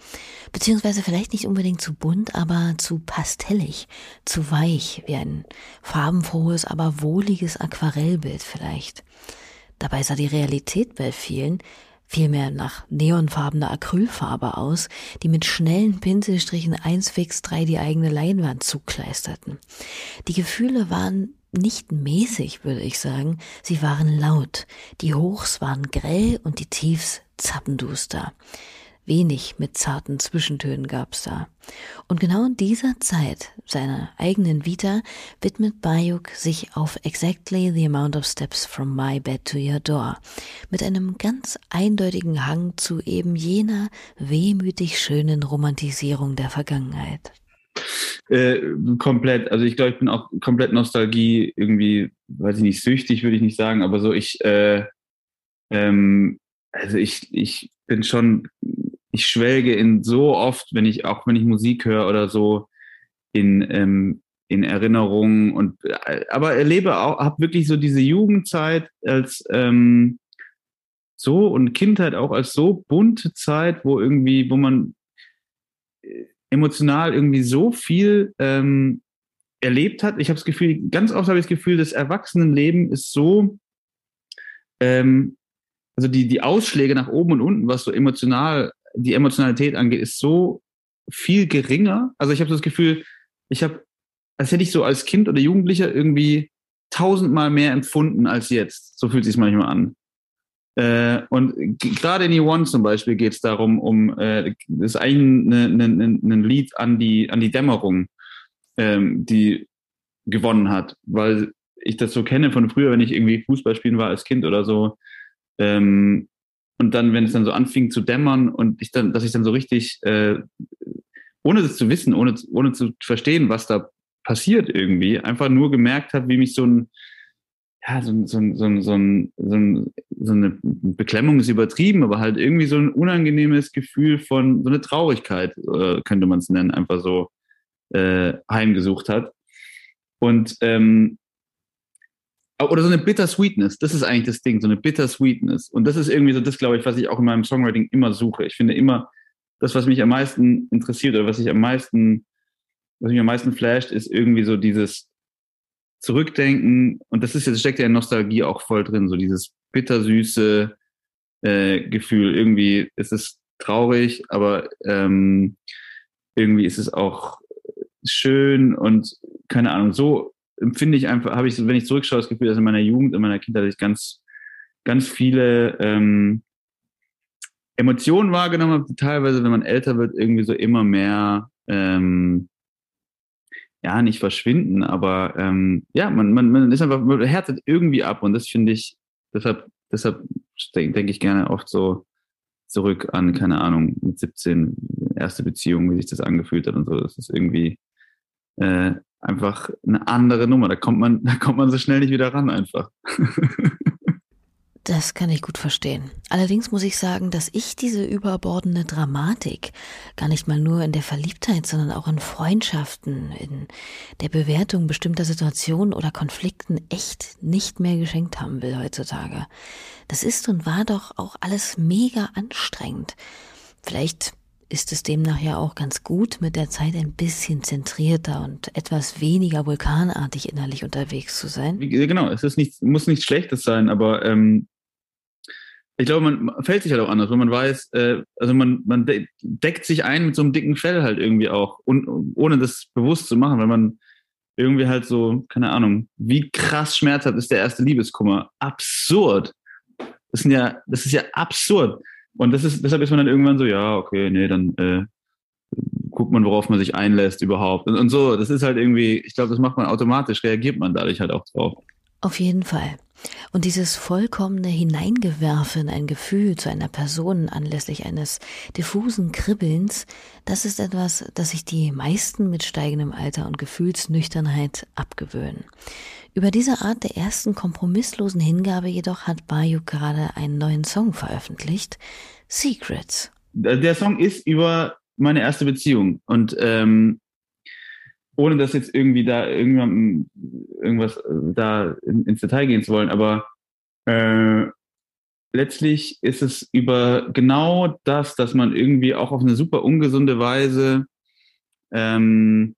Speaker 2: Beziehungsweise vielleicht nicht unbedingt zu bunt, aber zu pastellig, zu weich, wie ein farbenfrohes, aber wohliges Aquarellbild vielleicht. Dabei sah die Realität bei vielen vielmehr nach neonfarbener Acrylfarbe aus, die mit schnellen Pinselstrichen eins fix drei die eigene Leinwand zukleisterten. Die Gefühle waren nicht mäßig, würde ich sagen. Sie waren laut. Die Hochs waren grell und die Tiefs zappenduster. Wenig mit zarten Zwischentönen gab's da. Und genau in dieser Zeit seiner eigenen Vita widmet Bayuk sich auf Exactly the Amount of Steps from My Bed to Your Door mit einem ganz eindeutigen Hang zu eben jener wehmütig schönen Romantisierung der Vergangenheit.
Speaker 3: Äh, komplett, also ich glaube, ich bin auch komplett Nostalgie irgendwie, weiß ich nicht, süchtig würde ich nicht sagen, aber so ich, äh, ähm, also ich, ich bin schon, ich schwelge in so oft, wenn ich, auch wenn ich Musik höre oder so, in, ähm, in Erinnerungen und, äh, aber erlebe auch, habe wirklich so diese Jugendzeit als, ähm, so und Kindheit auch als so bunte Zeit, wo irgendwie, wo man emotional irgendwie so viel ähm, erlebt hat. Ich habe das Gefühl, ganz oft habe ich das Gefühl, das Erwachsenenleben ist so, ähm, also die, die Ausschläge nach oben und unten, was so emotional, die Emotionalität angeht, ist so viel geringer. Also ich habe das Gefühl, ich habe, als hätte ich so als Kind oder Jugendlicher irgendwie tausendmal mehr empfunden als jetzt. So fühlt es sich manchmal an. Äh, und gerade in E1 zum Beispiel geht es darum, um äh, das ist eigentlich ein ne, ne, ne Lied an die an die Dämmerung, ähm, die gewonnen hat, weil ich das so kenne von früher, wenn ich irgendwie Fußball spielen war als Kind oder so. Ähm, und dann, wenn es dann so anfing zu dämmern und ich dann, dass ich dann so richtig, äh, ohne das zu wissen, ohne, ohne zu verstehen, was da passiert irgendwie, einfach nur gemerkt habe, wie mich so ein ja, so, so, so, so, so, so eine Beklemmung ist übertrieben, aber halt irgendwie so ein unangenehmes Gefühl von so eine Traurigkeit, äh, könnte man es nennen, einfach so äh, heimgesucht hat. Und ähm, oder so eine Bittersweetness, das ist eigentlich das Ding, so eine Bittersweetness. Und das ist irgendwie so das, glaube ich, was ich auch in meinem Songwriting immer suche. Ich finde immer, das, was mich am meisten interessiert oder was ich am meisten, was mich am meisten flasht, ist irgendwie so dieses zurückdenken, und das ist jetzt, steckt ja in Nostalgie auch voll drin, so dieses bittersüße äh, Gefühl. Irgendwie ist es traurig, aber ähm, irgendwie ist es auch schön und keine Ahnung, so empfinde ich einfach, habe ich, wenn ich zurückschaue, das Gefühl, dass in meiner Jugend, in meiner Kindheit ich ganz, ganz viele ähm, Emotionen wahrgenommen habe, teilweise, wenn man älter wird, irgendwie so immer mehr ähm, ja, nicht verschwinden, aber ähm, ja, man, man, man ist einfach, man härtet irgendwie ab und das finde ich, deshalb, deshalb denke denk ich gerne oft so zurück an, keine Ahnung, mit 17, erste Beziehung, wie sich das angefühlt hat und so. Das ist irgendwie äh, einfach eine andere Nummer. Da kommt man, da kommt man so schnell nicht wieder ran einfach.
Speaker 2: Das kann ich gut verstehen. Allerdings muss ich sagen, dass ich diese überbordende Dramatik gar nicht mal nur in der Verliebtheit, sondern auch in Freundschaften, in der Bewertung bestimmter Situationen oder Konflikten echt nicht mehr geschenkt haben will heutzutage. Das ist und war doch auch alles mega anstrengend. Vielleicht ist es demnach ja auch ganz gut, mit der Zeit ein bisschen zentrierter und etwas weniger vulkanartig innerlich unterwegs zu sein.
Speaker 3: Genau, es ist nicht, muss nichts Schlechtes sein, aber ähm, ich glaube, man fällt sich halt auch anders, wenn man weiß, äh, also man, man deckt sich ein mit so einem dicken Fell halt irgendwie auch, und, ohne das bewusst zu machen, weil man irgendwie halt so, keine Ahnung, wie krass schmerzhaft ist der erste Liebeskummer. Absurd. Das sind ja, das ist ja absurd. Und das ist, deshalb ist man dann irgendwann so, ja, okay, nee, dann äh, guckt man, worauf man sich einlässt überhaupt. Und, und so, das ist halt irgendwie, ich glaube, das macht man automatisch, reagiert man dadurch halt auch drauf.
Speaker 2: Auf jeden Fall. Und dieses vollkommene Hineingewerfe in ein Gefühl zu einer Person anlässlich eines diffusen Kribbelns, das ist etwas, das sich die meisten mit steigendem Alter und Gefühlsnüchternheit abgewöhnen. Über diese Art der ersten kompromisslosen Hingabe jedoch hat Bayou gerade einen neuen Song veröffentlicht, Secrets.
Speaker 3: Der Song ist über meine erste Beziehung und ähm, ohne das jetzt irgendwie da irgendwann irgendwas äh, da in, ins Detail gehen zu wollen, aber äh, letztlich ist es über genau das, dass man irgendwie auch auf eine super ungesunde Weise ähm,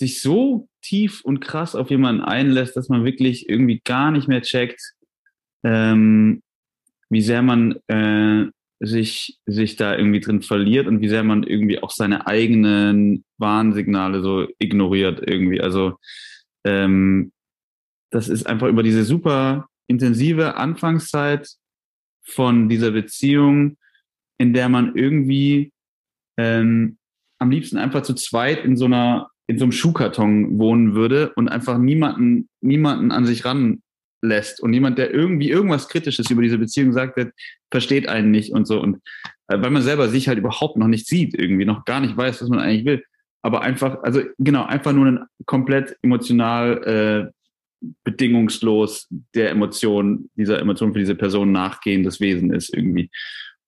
Speaker 3: sich so tief und krass auf jemanden einlässt, dass man wirklich irgendwie gar nicht mehr checkt, ähm, wie sehr man äh, sich, sich da irgendwie drin verliert und wie sehr man irgendwie auch seine eigenen Warnsignale so ignoriert irgendwie. Also ähm, das ist einfach über diese super intensive Anfangszeit von dieser Beziehung, in der man irgendwie ähm, am liebsten einfach zu zweit in so einer in so einem Schuhkarton wohnen würde und einfach niemanden niemanden an sich ran lässt und jemand, der irgendwie irgendwas Kritisches über diese Beziehung sagt, der versteht einen nicht und so. Und äh, weil man selber sich halt überhaupt noch nicht sieht, irgendwie noch gar nicht weiß, was man eigentlich will. Aber einfach, also genau, einfach nur ein komplett emotional äh, bedingungslos der Emotion, dieser Emotion für diese Person nachgehendes Wesen ist irgendwie.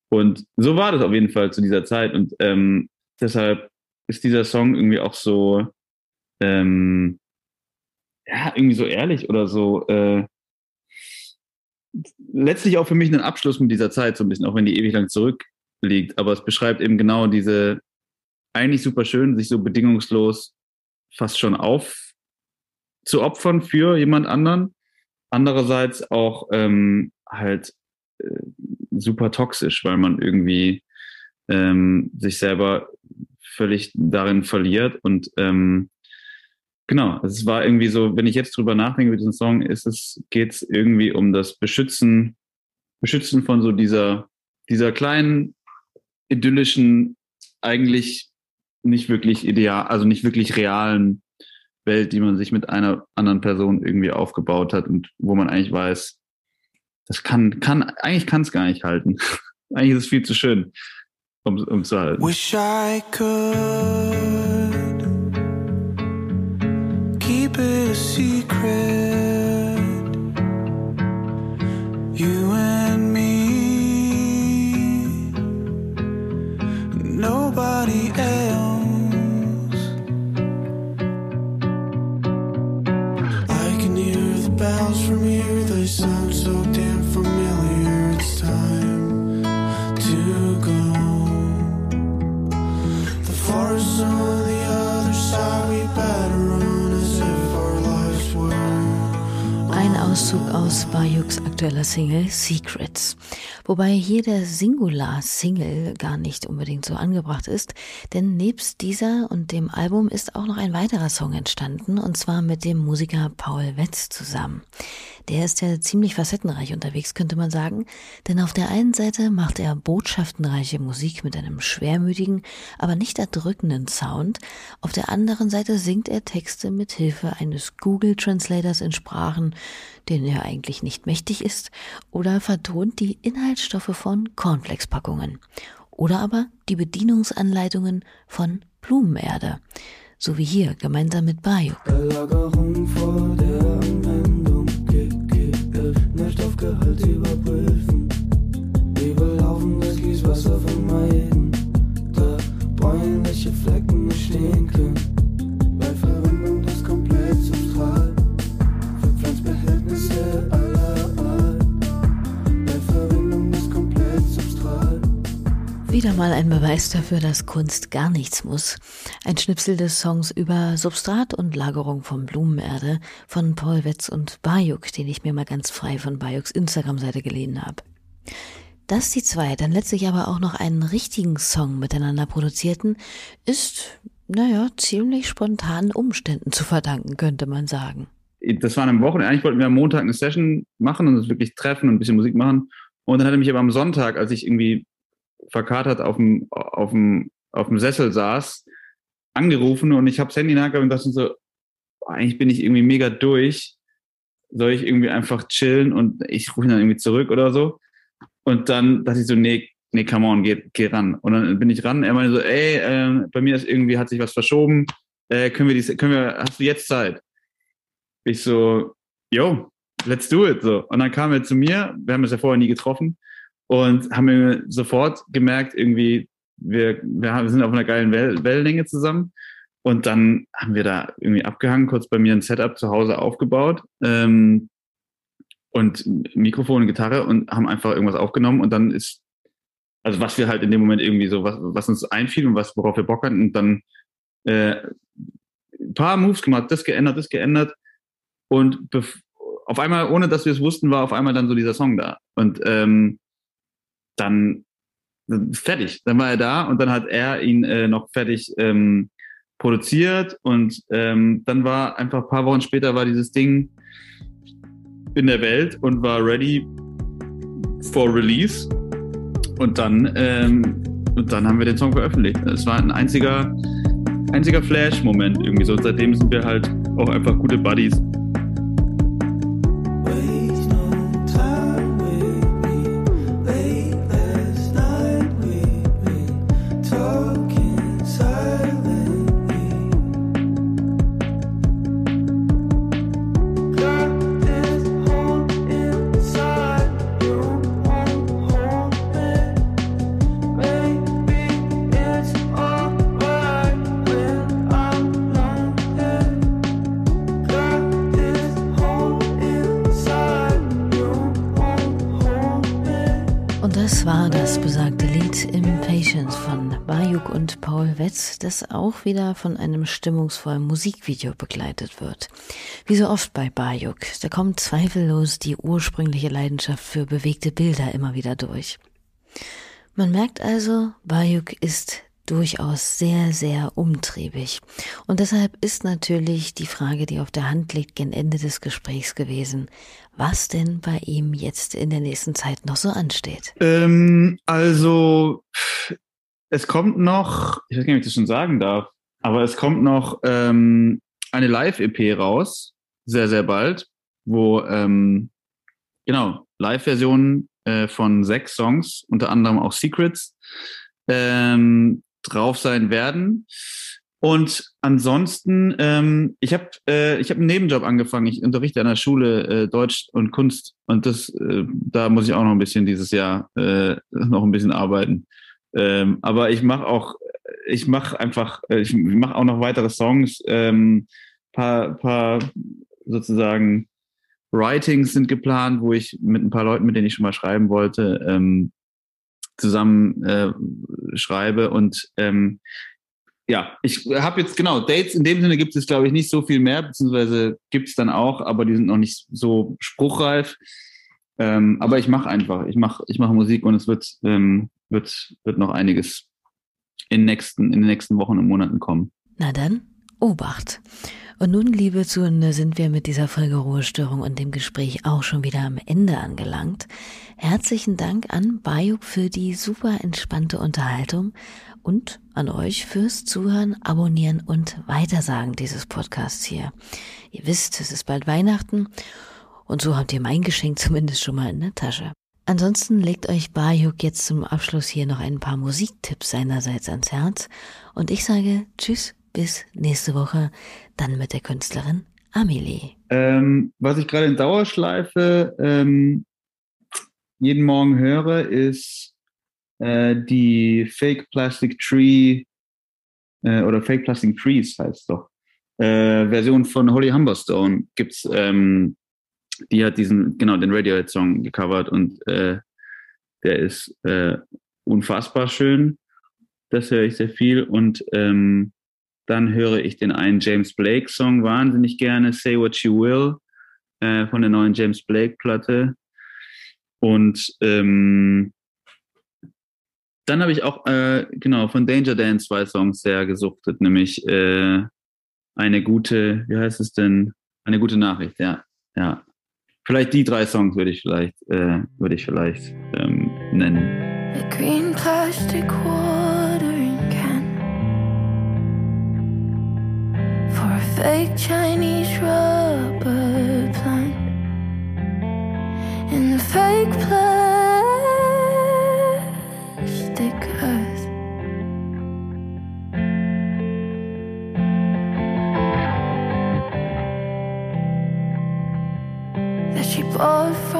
Speaker 3: Und so war das auf jeden Fall zu dieser Zeit. Und ähm, deshalb ist dieser Song irgendwie auch so, ähm, ja, irgendwie so ehrlich oder so, äh, letztlich auch für mich ein Abschluss mit dieser Zeit, so ein bisschen, auch wenn die ewig lang zurückliegt. Aber es beschreibt eben genau diese, eigentlich super schön, sich so bedingungslos fast schon auf zu opfern für jemand anderen. Andererseits auch ähm, halt äh, super toxisch, weil man irgendwie ähm, sich selber völlig darin verliert und ähm, Genau, es war irgendwie so, wenn ich jetzt drüber nachdenke über diesen Song, ist es, geht es irgendwie um das Beschützen, Beschützen von so dieser, dieser kleinen, idyllischen, eigentlich nicht wirklich ideal, also nicht wirklich realen Welt, die man sich mit einer anderen Person irgendwie aufgebaut hat und wo man eigentlich weiß, das kann, kann, eigentlich kann es gar nicht halten. eigentlich ist es viel zu schön, um, um zu halten. Wish I could keep a secret. su
Speaker 2: Bayuks aktueller Single Secrets. Wobei hier der Singular-Single gar nicht unbedingt so angebracht ist, denn nebst dieser und dem Album ist auch noch ein weiterer Song entstanden, und zwar mit dem Musiker Paul Wetz zusammen. Der ist ja ziemlich facettenreich unterwegs, könnte man sagen, denn auf der einen Seite macht er botschaftenreiche Musik mit einem schwermütigen, aber nicht erdrückenden Sound, auf der anderen Seite singt er Texte mit Hilfe eines Google Translators in Sprachen, denen er eigentlich nicht mächtig ist, oder vertont die Inhaltsstoffe von Cornflakes-Packungen oder aber die Bedienungsanleitungen von Blumenerde, so wie hier gemeinsam mit Bayou. Beweis dafür, dass Kunst gar nichts muss. Ein Schnipsel des Songs über Substrat und Lagerung von Blumenerde von Paul Wetz und Bayuk, den ich mir mal ganz frei von Bajuks Instagram-Seite geliehen habe. Dass die zwei dann letztlich aber auch noch einen richtigen Song miteinander produzierten, ist, naja, ziemlich spontanen Umständen zu verdanken, könnte man sagen.
Speaker 3: Das war am Wochenende, eigentlich wollten wir am Montag eine Session machen und uns wirklich treffen und ein bisschen Musik machen. Und dann hat er mich aber am Sonntag, als ich irgendwie verkatert auf dem, auf dem, auf dem Sessel saß, angerufen und ich habe Handy nachgehabt und dachte so, eigentlich bin ich irgendwie mega durch. Soll ich irgendwie einfach chillen und ich rufe ihn dann irgendwie zurück oder so? Und dann dachte ich so, nee, nee, come on, geh, geh ran. Und dann bin ich ran. Er meinte so, ey, äh, bei mir ist irgendwie, hat sich was verschoben. Äh, können wir dies, können wir, hast du jetzt Zeit? Ich so, yo, let's do it. So. Und dann kam er zu mir, wir haben uns ja vorher nie getroffen und haben wir sofort gemerkt, irgendwie, wir, wir sind auf einer geilen Well Wellenlänge zusammen. Und dann haben wir da irgendwie abgehangen, kurz bei mir ein Setup zu Hause aufgebaut ähm, und Mikrofon und Gitarre und haben einfach irgendwas aufgenommen und dann ist, also was wir halt in dem Moment irgendwie so, was, was uns einfiel und was, worauf wir Bock hatten und dann äh, ein paar Moves gemacht, das geändert, das geändert und auf einmal, ohne dass wir es wussten, war auf einmal dann so dieser Song da. Und ähm, dann fertig. Dann war er da und dann hat er ihn äh, noch fertig ähm, produziert und ähm, dann war einfach ein paar Wochen später war dieses Ding in der Welt und war ready for release und dann ähm, und dann haben wir den Song veröffentlicht. Es war ein einziger einziger Flash-Moment irgendwie so. Seitdem sind wir halt auch einfach gute Buddies.
Speaker 2: Wieder von einem stimmungsvollen Musikvideo begleitet wird. Wie so oft bei Bayuk, da kommt zweifellos die ursprüngliche Leidenschaft für bewegte Bilder immer wieder durch. Man merkt also, Bayuk ist durchaus sehr, sehr umtriebig. Und deshalb ist natürlich die Frage, die auf der Hand liegt, gen Ende des Gesprächs gewesen, was denn bei ihm jetzt in der nächsten Zeit noch so ansteht.
Speaker 3: Ähm, also es kommt noch, ich weiß nicht, ob ich das schon sagen darf, aber es kommt noch ähm, eine Live-EP raus, sehr, sehr bald, wo, ähm, genau, Live-Versionen äh, von sechs Songs, unter anderem auch Secrets, ähm, drauf sein werden. Und ansonsten, ähm, ich habe äh, ich hab einen Nebenjob angefangen. Ich unterrichte an der Schule äh, Deutsch und Kunst und das, äh, da muss ich auch noch ein bisschen dieses Jahr äh, noch ein bisschen arbeiten. Ähm, aber ich mache auch, ich mache einfach, äh, ich mache auch noch weitere Songs. Ähm, paar, paar sozusagen Writings sind geplant, wo ich mit ein paar Leuten, mit denen ich schon mal schreiben wollte, ähm, zusammen äh, schreibe. Und ähm, ja, ich habe jetzt genau Dates. In dem Sinne gibt es, glaube ich, nicht so viel mehr, beziehungsweise gibt es dann auch, aber die sind noch nicht so spruchreif. Ähm, aber ich mache einfach, ich mache ich mach Musik und es wird, ähm, wird, wird noch einiges in, nächsten, in den nächsten Wochen und Monaten kommen.
Speaker 2: Na dann, Obacht. Und nun, liebe Zuhörende, sind wir mit dieser Folge Ruhestörung und dem Gespräch auch schon wieder am Ende angelangt. Herzlichen Dank an Bayuk für die super entspannte Unterhaltung und an euch fürs Zuhören, Abonnieren und Weitersagen dieses Podcasts hier. Ihr wisst, es ist bald Weihnachten und so habt ihr mein Geschenk zumindest schon mal in der Tasche. Ansonsten legt euch Bayuk jetzt zum Abschluss hier noch ein paar Musiktipps seinerseits ans Herz und ich sage Tschüss bis nächste Woche, dann mit der Künstlerin Amelie.
Speaker 3: Ähm, was ich gerade in Dauerschleife ähm, jeden Morgen höre, ist äh, die Fake Plastic Tree äh, oder Fake Plastic Trees heißt es doch. Äh, Version von Holly Humberstone gibt's. Ähm, die hat diesen genau den Radiohead-Song gecovert und äh, der ist äh, unfassbar schön. Das höre ich sehr viel und ähm, dann höre ich den einen James Blake Song wahnsinnig gerne, Say What You Will, äh, von der neuen James Blake Platte. Und ähm, dann habe ich auch, äh, genau, von Danger Dance zwei Songs sehr gesuchtet, nämlich äh, eine gute, wie heißt es denn? Eine gute Nachricht, ja. Ja. Vielleicht die drei Songs würde ich vielleicht, äh, würde ich vielleicht ähm, nennen. A green plastic watering can for a fake Chinese rubber plant in the fake plastic far, from.